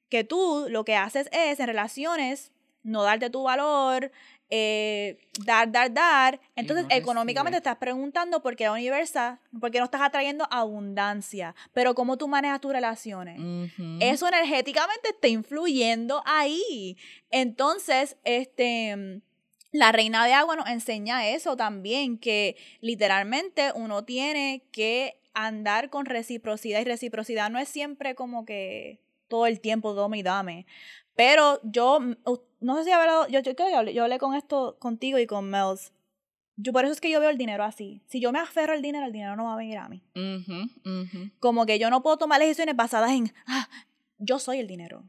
que tú lo que haces es en relaciones no darte tu valor, eh, dar, dar, dar. Entonces, económicamente estás preguntando por qué universa, por qué no estás atrayendo abundancia, pero cómo tú manejas tus relaciones. Eso energéticamente está influyendo ahí. Entonces, este, la reina de agua nos enseña eso también, que literalmente uno tiene que andar con reciprocidad y reciprocidad no es siempre como que todo el tiempo dame y dame. Pero yo, no sé si hablado, yo, yo creo que hablé, yo hablé con esto contigo y con Mels. Yo por eso es que yo veo el dinero así. Si yo me aferro al dinero, el dinero no va a venir a mí. Como que yo no puedo tomar decisiones basadas en, ah, yo soy el dinero.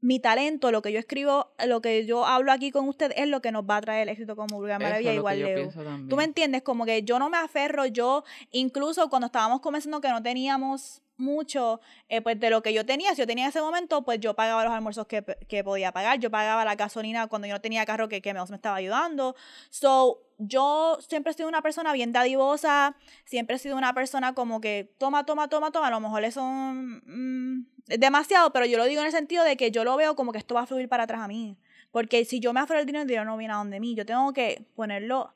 Mi talento, lo que yo escribo, lo que yo hablo aquí con usted es lo que nos va a traer el éxito como Vulgar Maravilla, igual Leo. Tú me entiendes, como que yo no me aferro, yo incluso cuando estábamos comenzando que no teníamos mucho eh, pues de lo que yo tenía. Si yo tenía ese momento, pues yo pagaba los almuerzos que, que, podía pagar. Yo pagaba la gasolina cuando yo no tenía carro que, que me, me estaba ayudando. So, yo siempre he sido una persona bien dadivosa. Siempre he sido una persona como que toma, toma, toma, toma. A lo mejor eso mm, es demasiado, pero yo lo digo en el sentido de que yo lo veo como que esto va a fluir para atrás a mí. Porque si yo me aferro el dinero, el dinero no viene a donde mí. Yo tengo que ponerlo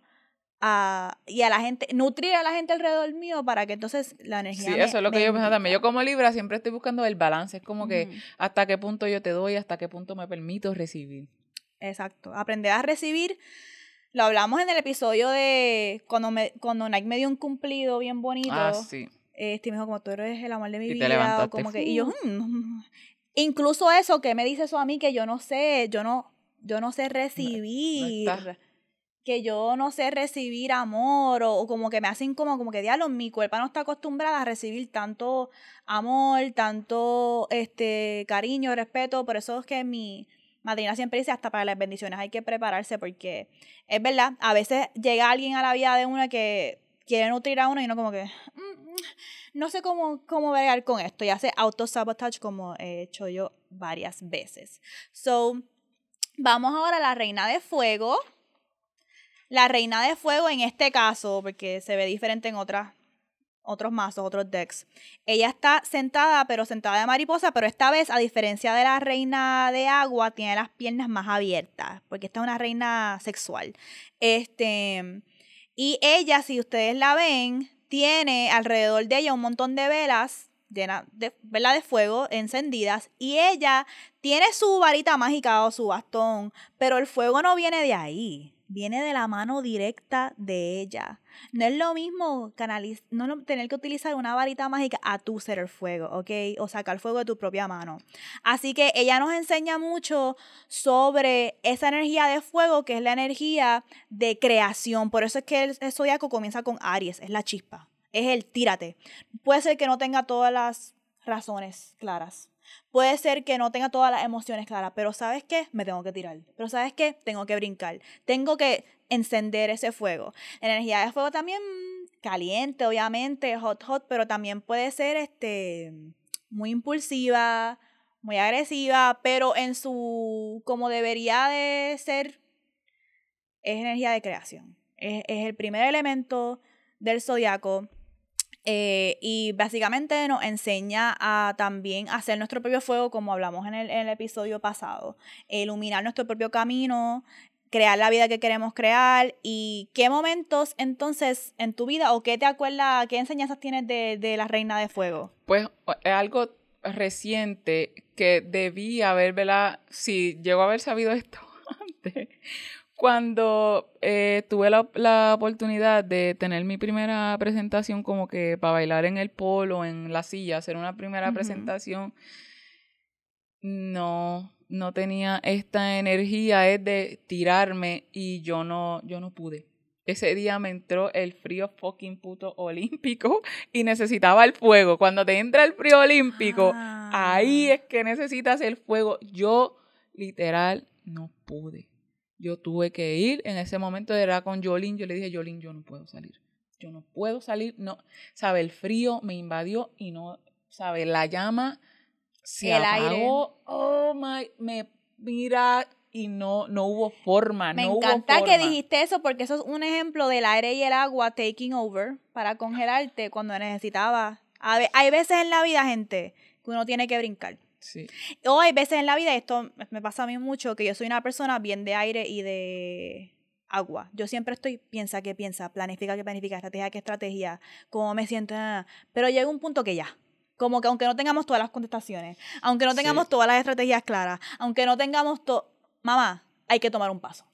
a, y a la gente, nutrir a la gente alrededor mío para que entonces la energía. Sí, eso es lo que yo pienso también. Yo como Libra siempre estoy buscando el balance. Es como que hasta qué punto yo te doy, hasta qué punto me permito recibir. Exacto. Aprender a recibir. Lo hablamos en el episodio de cuando, me, cuando Nike me dio un cumplido bien bonito. Ah, sí. Este me dijo, como tú eres el amor de mi vida. como que, y yo, mm, incluso eso que me dice eso a mí, que yo no sé, yo no, yo no sé recibir que yo no sé recibir amor o, como que me hacen como, como que diablo, mi cuerpo no está acostumbrada a recibir tanto amor, tanto este cariño, respeto, por eso es que mi madrina siempre dice hasta para las bendiciones hay que prepararse porque es verdad, a veces llega alguien a la vida de una que quiere nutrir a uno y no como que mm, mm, no sé cómo, cómo bregar con esto y hace auto-sabotage como he hecho yo varias veces. So, vamos ahora a la reina de fuego la reina de fuego en este caso, porque se ve diferente en otras, otros mazos, otros decks. Ella está sentada, pero sentada de mariposa, pero esta vez, a diferencia de la reina de agua, tiene las piernas más abiertas, porque esta es una reina sexual. Este, y ella, si ustedes la ven, tiene alrededor de ella un montón de velas llenas de, vela de fuego encendidas y ella tiene su varita mágica o su bastón, pero el fuego no viene de ahí viene de la mano directa de ella. No es lo mismo canaliz no tener que utilizar una varita mágica a tu ser el fuego, ¿ok? O sacar fuego de tu propia mano. Así que ella nos enseña mucho sobre esa energía de fuego, que es la energía de creación. Por eso es que el, el zodiaco comienza con Aries, es la chispa, es el tírate. Puede ser que no tenga todas las razones claras. Puede ser que no tenga todas las emociones claras, pero ¿sabes qué? Me tengo que tirar. Pero ¿sabes qué? Tengo que brincar. Tengo que encender ese fuego. Energía de fuego también caliente, obviamente, hot, hot, pero también puede ser este muy impulsiva, muy agresiva, pero en su, como debería de ser, es energía de creación. Es, es el primer elemento del zodiaco. Eh, y básicamente nos enseña a también hacer nuestro propio fuego, como hablamos en el, episodio pasado. Iluminar nuestro propio camino, crear la vida que queremos crear. ¿Y qué momentos entonces en tu vida o qué te acuerdas, qué enseñanzas tienes de, de la reina de fuego? Pues es algo reciente que debí haber, ¿verdad? Si llego a haber sabido esto (laughs) antes. Cuando eh, tuve la, la oportunidad de tener mi primera presentación como que para bailar en el polo, en la silla, hacer una primera presentación, no, no tenía esta energía, es de tirarme y yo no, yo no pude. Ese día me entró el frío fucking puto olímpico (laughs) y necesitaba el fuego. Cuando te entra el frío olímpico, Ah. ahí es que necesitas el fuego. Yo literal no pude. Yo tuve que ir. En ese momento era con Jolín. Yo le dije, Jolín, yo no puedo salir. Yo no puedo salir. No, sabe, el frío me invadió y no, sabe, la llama se El aire. apagó. Oh my, me mira y no, no hubo forma. Me no hubo encanta que dijiste eso porque eso es un ejemplo del aire y el agua taking over para congelarte cuando necesitabas. Hay veces en la vida, gente, que uno tiene que brincar. Sí. O hay veces en la vida, esto me pasa a mí mucho, que yo soy una persona bien de aire y de agua. Yo siempre estoy, piensa que piensa, planifica que planifica, estrategia que estrategia, cómo me siento. Pero llega un punto que ya. Como que aunque no tengamos todas las contestaciones, aunque no Sí. tengamos todas las estrategias claras, aunque no tengamos todo, mamá, hay que tomar un paso.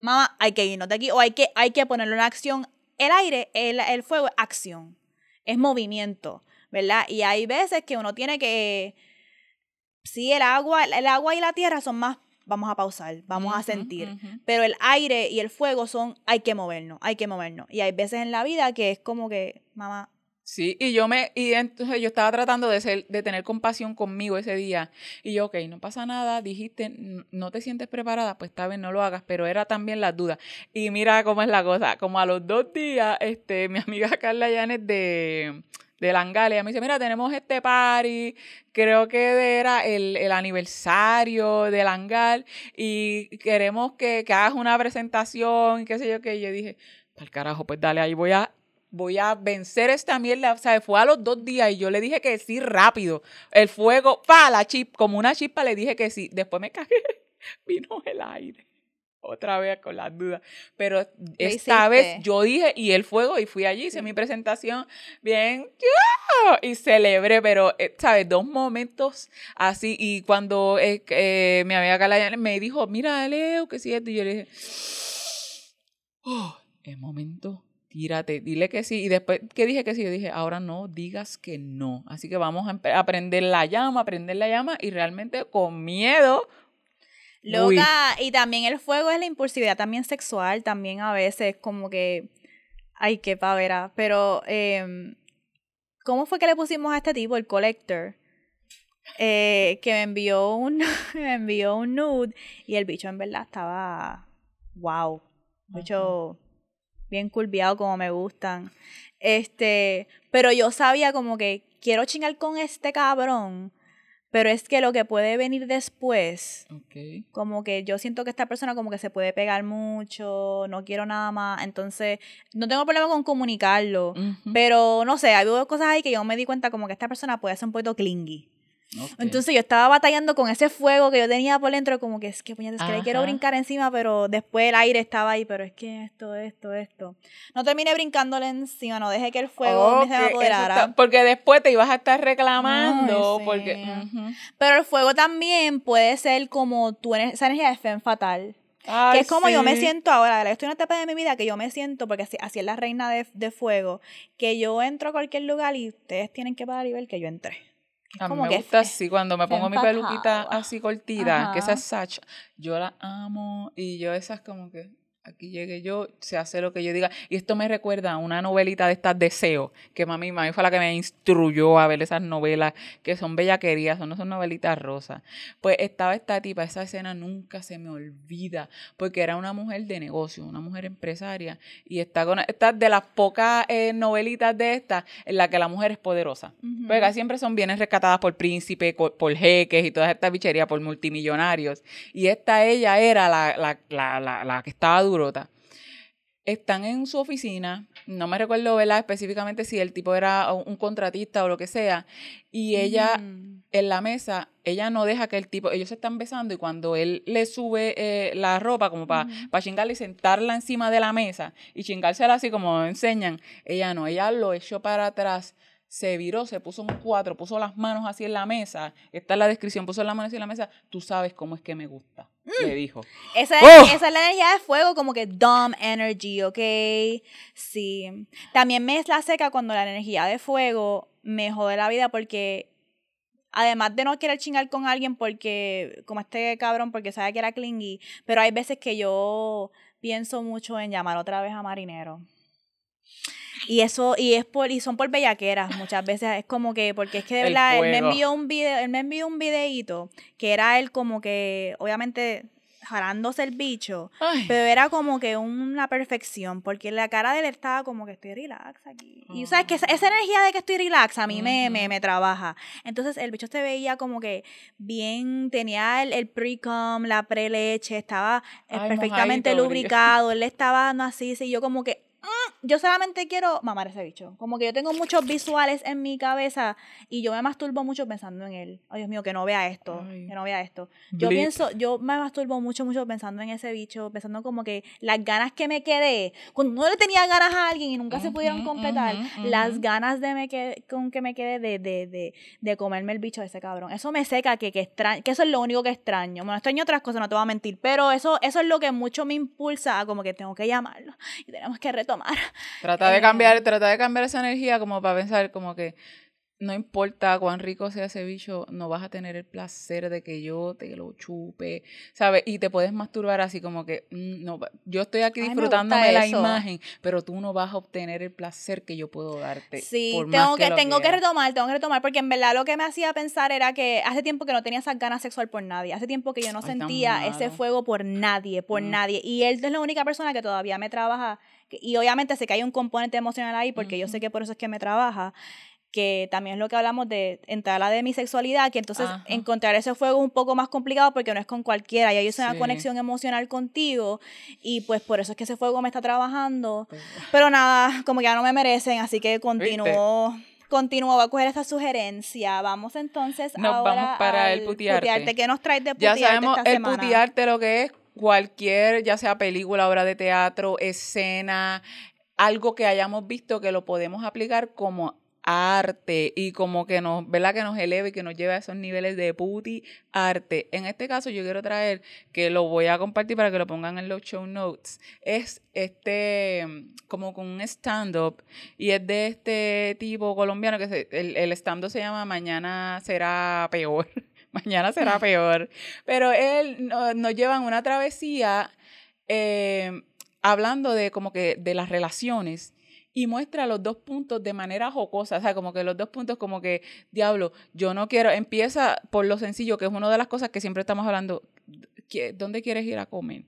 Mamá, hay que irnos de aquí o hay que, hay que ponerlo en acción. El aire, el, el fuego es acción, es movimiento, ¿verdad? Y hay veces que uno tiene que, sí, el agua, el agua y la tierra son más, vamos a pausar, vamos a sentir. Pero el aire y el fuego son, hay que movernos, hay que movernos. Y hay veces en la vida que es como que, mamá, Sí, y yo me, y entonces yo estaba tratando de ser, de tener compasión conmigo ese día. Y yo, ok, no pasa nada, dijiste, "N- no te sientes preparada, pues está bien, no lo hagas, pero era también la duda. Y mira cómo es la cosa, como a los dos días, este, mi (laughs) amiga Carla Llanes de, de Langalia me dice, mira, tenemos este party, creo que era el, el aniversario de Langal, y queremos que, que hagas una presentación, y qué sé yo, que yo dije, para el carajo, pues dale, ahí voy a voy a vencer esta mierda. O sea, fue a los dos días y yo le dije que sí rápido. El fuego, pa, la chip, como una chispa le dije que sí. Después me cagué, (laughs) vino el aire. Otra vez con las dudas. Pero esta vez yo dije, y el fuego, y fui allí, hice mi presentación bien, y celebré, pero, eh, ¿sabes? Dos momentos así. Y cuando eh, eh, mi amiga me dijo, mira, Leo, que sí esto, y yo le dije, oh, es momento, tírate, dile que sí. Y después que dije que sí, yo dije, ahora no digas que no. Así que vamos a empe- a prender la llama, a prender la llama y realmente con miedo. Uy. Loca, y también el fuego es la impulsividad, también sexual, también a veces como que, ay, qué pavera, pero, em, ¿cómo fue que le pusimos a este tipo, el collector? Eh, que me envió un, (laughs) me envió un nude y el bicho en verdad estaba, wow, bicho bien curviado como me gustan. Este, pero yo sabía como que quiero chingar con este cabrón, pero es que lo que puede venir después como que yo siento que esta persona como que se puede pegar mucho, no quiero nada más, entonces no tengo problema con comunicarlo, Ujú. pero no sé, hay cosas ahí que yo me di cuenta como que esta persona puede ser un poquito clingy. Entonces yo estaba batallando con ese fuego que yo tenía por dentro, como que es que puñetas, que le quiero brincar encima, pero después el aire estaba ahí, pero es que esto, esto, esto. No terminé brincándole encima, no dejé que el fuego se me apoderara. está- porque después te ibas a estar reclamando. Ay, sí. Porque. Pero el fuego también puede ser como tu ener- esa energía de femme fatal. que es como yo me siento ahora, estoy en una etapa de mi vida que yo me siento, porque así, así es la reina de, de, fuego, que yo entro a cualquier lugar y ustedes tienen que parar y ver que yo entré. A mí me gusta así, cuando me pongo mi peluquita así cortita, que esa es Sacha, yo la amo y yo esas como que aquí llegue yo, se hace lo que yo diga. Y esto me recuerda a una novelita de estas Deseo, que mami, mami fue la que me instruyó a ver esas novelas que son bellaquerías, son, no son novelitas rosas. Pues estaba esta tipa, esa escena nunca se me olvida, porque era una mujer de negocio, una mujer empresaria, y está con esta de las pocas eh, novelitas de estas en la que la mujer es poderosa. Porque siempre son bienes rescatadas por príncipes, por, jeques y todas estas bicherías, por multimillonarios. Y esta ella era la, la, la, la que estaba están en su oficina, no me recuerdo específicamente si el tipo era un contratista o lo que sea, y ella mm. en la mesa, ella no deja que el tipo, ellos se están besando y cuando él le sube eh, la ropa como para chingarle y sentarla encima de la mesa y chingársela así como enseñan, ella no, ella lo echó para atrás se viró, se puso un cuatro, puso las manos así en la mesa, está en la descripción, puso las manos así en la mesa, tú sabes cómo es que me gusta, le mm. dijo. Esa ¡Oh! es, esa es la energía de fuego, como que dumb energy, ¿ok? Sí. También me es la seca cuando la energía de fuego me jode la vida porque además de no querer chingar con alguien porque, como este cabrón, porque sabe que era clingy, pero hay veces que yo pienso mucho en llamar otra vez a Marinero. Y eso, y es por, y son por bellaqueras muchas veces, es como que, porque es que de verdad, él me envió un video, él me envió un videíto que era él como que, obviamente, jarándose el bicho, pero era como que una perfección, porque la cara de él estaba como que estoy relax aquí. Y sabes que esa, energía de que estoy relax a mí me, me, me, trabaja. Entonces el bicho se veía como que bien, tenía el, el pre-com, la pre-leche, estaba eh, perfectamente lubricado, él estaba dando así, y yo como que, Mm, yo solamente quiero mamar ese bicho. Como que yo tengo muchos visuales en mi cabeza y yo me masturbo mucho pensando en él. Ay, Dios mío, que no vea esto, que no vea esto. Yo pienso, yo me masturbo mucho, mucho pensando en ese bicho, pensando como que las ganas que me quedé, cuando no le tenía ganas a alguien y nunca se pudieron completar, las ganas de me quedé, con que me quedé de, de, de, de, comerme el bicho de ese cabrón. Eso me seca, que, que, extraño, que eso es lo único que extraño. Bueno, extraño otras cosas, no te voy a mentir, pero eso, eso es lo que mucho me impulsa a como que tengo que llamarlo y tenemos que retomar (laughs) Trata de cambiar, eh, trata de cambiar esa energía como para pensar como que no importa cuán rico sea ese bicho, no vas a tener el placer de que yo te lo chupe, ¿sabes? Y te puedes masturbar así como que, mm, no, yo estoy aquí disfrutándome la imagen, pero tú no vas a obtener el placer que yo puedo darte. Sí, tengo que, tengo que retomar, tengo que retomar, porque en verdad lo que me hacía pensar era que hace tiempo que no tenía esas ganas sexual por nadie, hace tiempo que yo no sentía ese fuego por nadie, por mm. nadie, y él es la única persona que todavía me trabaja, y obviamente sé que hay un componente emocional ahí, porque yo sé que por eso es que me trabaja, que también es lo que hablamos de entrar a la de mi sexualidad, que entonces encontrar ese fuego es un poco más complicado porque no es con cualquiera, y hay una conexión emocional contigo, y pues por eso es que ese fuego me está trabajando. Pues, Pero nada, como ya no me merecen, así que continúo. Continúo, voy a coger esta sugerencia. Vamos entonces nos ahora vamos para el putiarte. ¿Qué nos traes de putiarte Ya sabemos el putiarte lo que es cualquier, ya sea película, obra de teatro, escena, algo que hayamos visto que lo podemos aplicar como arte y como que nos, ¿verdad? Que nos eleve y que nos lleve a esos niveles de puti arte. En este caso yo quiero traer, que lo voy a compartir para que lo pongan en los show notes, es este, como con un stand-up y es de este tipo colombiano que el, el stand-up se llama Mañana será peor. (laughs) Mañana será peor. Pero él nos lleva en una travesía eh, hablando de como que de las relaciones y muestra los dos puntos de manera jocosa, o sea, como que los dos puntos como que, diablo, yo no quiero, empieza por lo sencillo, que es una de las cosas que siempre estamos hablando, ¿dónde quieres ir a comer?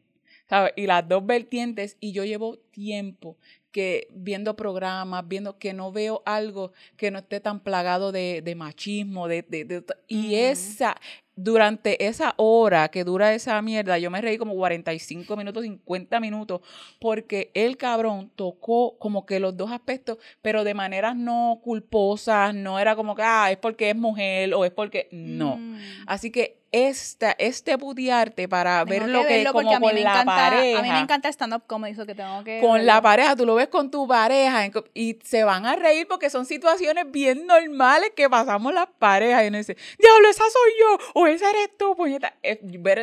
Y las dos vertientes, y yo llevo tiempo que viendo programas, viendo que no veo algo que no esté tan plagado de, de machismo, de, de, y esa, durante esa hora que dura esa mierda, yo me reí como 45 minutos, 50 minutos, porque el cabrón tocó como que los dos aspectos, pero de maneras no culposas, no era como que, ah, es porque es mujer o es porque, no. Mm. Así que esta, este putearte para ver lo que, es como con la pareja. A mí me encanta stand-up como dice que tengo que... Con la pareja, tú lo ves con tu pareja y se van a reír porque son situaciones bien normales que pasamos las parejas y uno dice, diablo, esa soy yo, o esa eres tú, puñeta. Eh,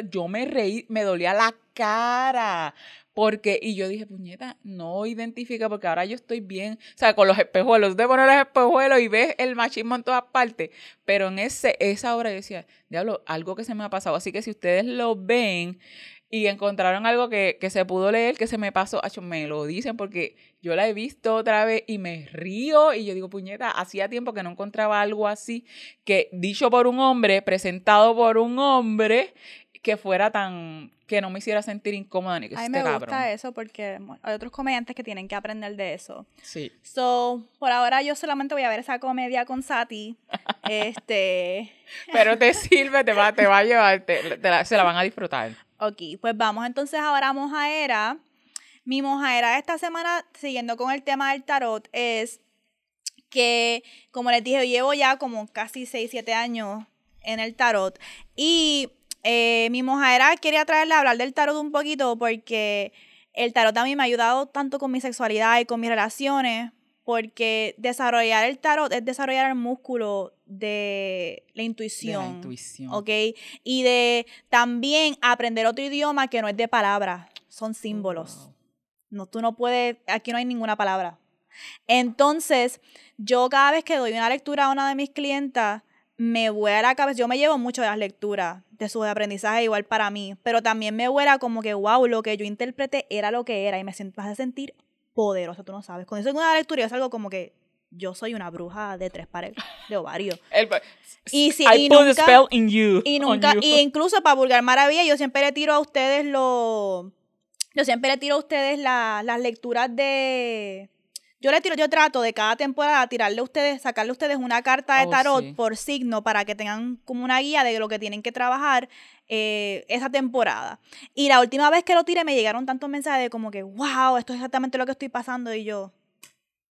Yo me reí, me dolía la cara. Porque, y yo dije, puñeta, no identifica, porque ahora yo estoy bien, o sea, con los espejuelos, te pones los espejuelos y ves el machismo en todas partes, pero en ese, esa hora yo decía, diablo, algo que se me ha pasado, así que si ustedes lo ven y encontraron algo que, que se pudo leer, que se me pasó, me lo dicen porque yo la he visto otra vez y me río y yo digo, puñeta, hacía tiempo que no encontraba algo así, que dicho por un hombre, presentado por un hombre, que fuera tan que no me hiciera sentir incómoda ni que A mí esté me gusta cabrón. eso porque hay otros comediantes que tienen que aprender de eso. Sí. So, por ahora yo solamente voy a ver esa comedia con Sati. (laughs) este, Pero te sirve, te va, te va a llevar, te- te la- se la van a disfrutar. Ok, pues vamos entonces ahora a mojaera. Mi mojaera de esta semana, siguiendo con el tema del tarot, es que, como les dije, llevo ya como casi 6, 7 años en el tarot. Y eh, mi mojaera quería traerle a hablar del tarot un poquito porque el tarot a mí me ha ayudado tanto con mi sexualidad y con mis relaciones. Porque desarrollar el tarot es desarrollar el músculo de la De intuición. la intuición. ¿ok? Y de también aprender otro idioma que no es de palabras, son símbolos. Wow. No, tú no puedes, aquí no hay ninguna palabra. Entonces, yo cada vez que doy una lectura a una de mis clientas, me vuela la cabeza, yo me llevo mucho de las lecturas, de sus aprendizajes igual para mí, pero también me vuela como que, wow, lo que yo interpreté era lo que era y me a sentir poderosa, tú no sabes. Cuando hice una lectura, yo salgo como que yo soy una bruja de tres pares de ovario. (laughs) El- Y si- I y put nunca- spell in you. Y nunca, you. y (laughs) incluso para Vulgar Maravilla, yo siempre le tiro a ustedes los. Yo siempre le tiro a ustedes la- las lecturas de. Yo le tiro, yo trato de cada temporada tirarle a ustedes, sacarle a ustedes una carta de Oh, tarot sí. por signo para que tengan como una guía de lo que tienen que trabajar eh, esa temporada. Y la última vez que lo tiré me llegaron tantos mensajes de como que, wow, esto es exactamente lo que estoy pasando. Y yo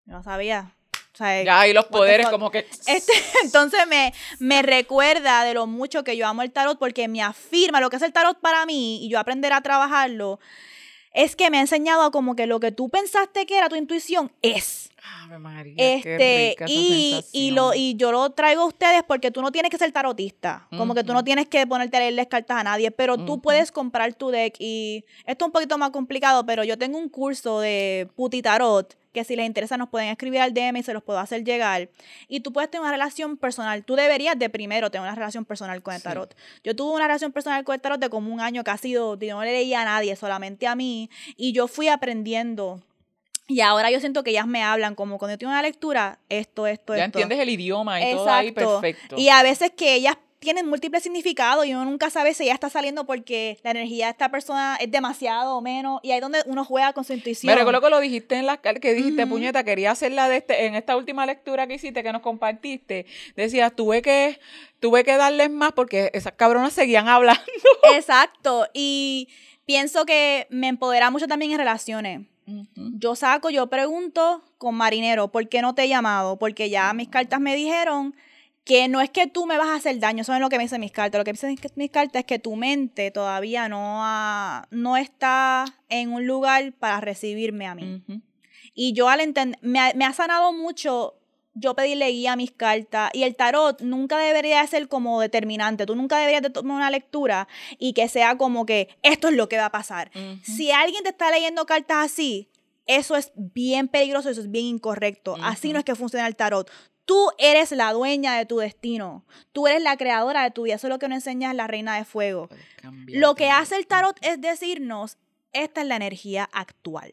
no sabía. O sea, Ya, y los poderes como que... este, (laughs) entonces me, me recuerda de lo mucho que yo amo el tarot porque me afirma lo que es el tarot para mí y yo aprender a trabajarlo. Es que me ha enseñado a como que lo que tú pensaste que era tu intuición es. Ave María, qué Este, rica esa y, y, lo, y yo lo traigo a ustedes porque tú no tienes que ser tarotista. Como que tú no tienes que ponerte a leerles cartas a nadie, pero tú puedes comprar tu deck. Y esto es un poquito más complicado, pero yo tengo un curso de puti tarot que si les interesa nos pueden escribir al DM y se los puedo hacer llegar. Y tú puedes tener una relación personal. Tú deberías de primero tener una relación personal con el Sí. tarot. Yo tuve una relación personal con el tarot de como un año que ha sido, yo no le leía a nadie, solamente a mí. Y yo fui aprendiendo. Y ahora yo siento que ellas me hablan como cuando yo tengo una lectura, esto, esto, Ya esto. entiendes el idioma y todo ahí Exacto. perfecto. Y a veces que ellas tienen múltiples significados y uno nunca sabe si ella está saliendo porque la energía de esta persona es demasiado o menos. Y ahí es donde uno juega con su intuición. Me recuerdo que lo dijiste en la que dijiste, puñeta, quería hacerla de este, en esta última lectura que hiciste, que nos compartiste. Decías, tuve que, tuve que darles más porque esas cabronas seguían hablando. Exacto. Y pienso que me empodera mucho también en relaciones. Yo saco, yo pregunto con marinero, ¿por qué no te he llamado? Porque ya mis cartas me dijeron que no es que tú me vas a hacer daño, eso es lo que me dicen mis cartas. Lo que me dicen mis cartas es que tu mente todavía no, ha- no está en un lugar para recibirme a mí. Y yo al entender, me, me ha sanado mucho yo pedirle guía a mis cartas. Y el tarot nunca debería ser como determinante. Tú nunca deberías de tomar una lectura y que sea como que esto es lo que va a pasar. Si alguien te está leyendo cartas así, eso es bien peligroso, eso es bien incorrecto. Así no es que funciona el tarot. Tú eres la dueña de tu destino. Tú eres la creadora de tu vida. Eso es lo que nos enseña la reina de fuego. Lo que hace el tarot es decirnos, esta es la energía actual.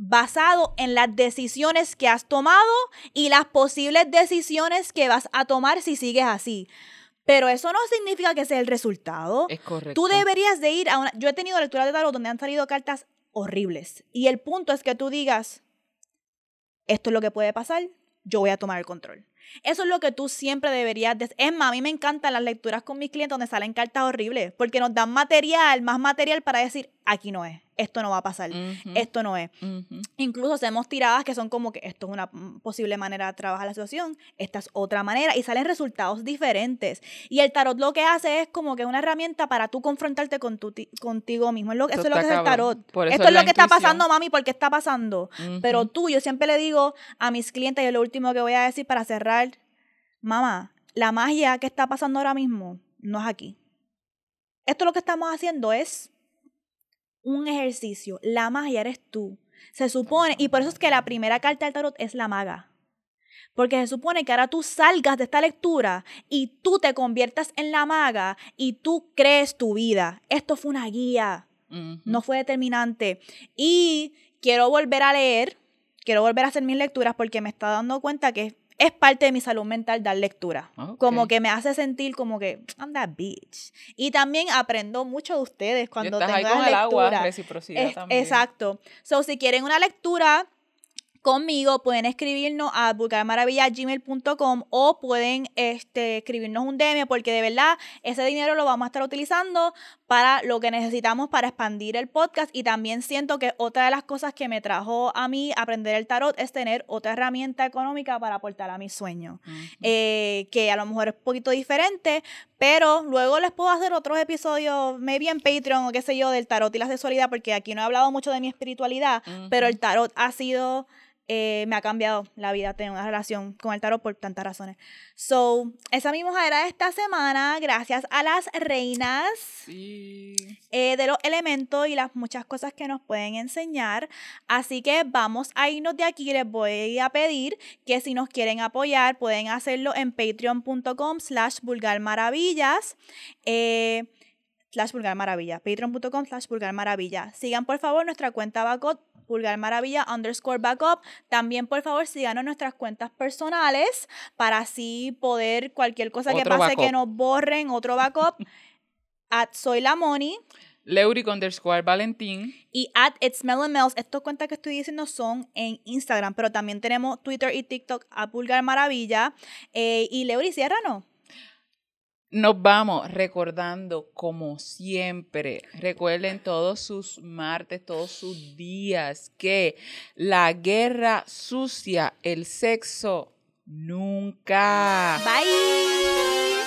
Basado en las decisiones que has tomado y las posibles decisiones que vas a tomar si sigues así. Pero eso no significa que sea el resultado. Es correcto. Tú deberías de ir a una... Yo he tenido lecturas de tarot donde han salido cartas horribles. Y el punto es que tú digas, esto es lo que puede pasar, yo voy a tomar el control. Eso es lo que tú siempre deberías... de- Es más, a mí me encantan las lecturas con mis clientes donde salen cartas horribles, porque nos dan material, más material para decir, aquí no es, esto no va a pasar, esto no es. Incluso hacemos tiradas que son como que esto es una posible manera de trabajar la situación, esta es otra manera y salen resultados diferentes. Y el tarot lo que hace es como que una herramienta para tú confrontarte con tu ti- contigo mismo. Eso eso es lo que es el tarot. Por Esto es es lo que está pasando, mami, porque está pasando. Pero tú, yo siempre le digo a mis clientes, y es lo último que voy a decir para cerrar, mamá, la magia que está pasando ahora mismo no es aquí. Esto lo que estamos haciendo es un ejercicio. La magia eres tú. Se supone, y por eso es que la primera carta del tarot es la maga. Porque se supone que ahora tú salgas de esta lectura y tú te conviertas en la maga y tú crees tu vida. Esto fue una guía, no fue determinante. Y quiero volver a leer, quiero volver a hacer mis lecturas porque me está dando cuenta que es parte de mi salud mental dar lectura. Como que me hace sentir como que I'm that bitch. Y también aprendo mucho de ustedes cuando tengo ahí con el lectura. agua, reciprocidad también. Exacto. So, si quieren una lectura conmigo, pueden escribirnos a vulgarmaravilla.gmail.com o pueden este, escribirnos un DM porque de verdad ese dinero lo vamos a estar utilizando para lo que necesitamos para expandir el podcast. Y también siento que otra de las cosas que me trajo a mí aprender el tarot es tener otra herramienta económica para aportar a mi sueño, eh, que a lo mejor es un poquito diferente, pero luego les puedo hacer otros episodios, maybe en Patreon o qué sé yo, del tarot y la sexualidad, porque aquí no he hablado mucho de mi espiritualidad, pero el tarot ha sido eh, me ha cambiado la vida tener una relación con el tarot por tantas razones. So, esa misma era de esta semana, gracias a las reinas eh, de los elementos y las muchas cosas que nos pueden enseñar. Así que vamos a irnos de aquí. Les voy a pedir que si nos quieren apoyar, pueden hacerlo en patreon.com slash vulgarmaravillas. Eh, slash vulgar maravilla, patreon.com slash vulgar maravilla. Sigan por favor nuestra cuenta Bacot Pulgar Maravilla underscore backup. También, por favor, síganos nuestras cuentas personales para así poder cualquier cosa que pase que nos borren, otro backup. (laughs) at Soy La Money. Leuric underscore Valentín. Y at It's Melons. Estas cuentas que estoy diciendo son en Instagram, pero también tenemos Twitter y TikTok a Pulgar Maravilla. Eh, y Leuri, ciérranos. Nos vamos recordando, como siempre, recuerden todos sus martes, todos sus días, que la guerra sucia, el sexo, nunca. Bye.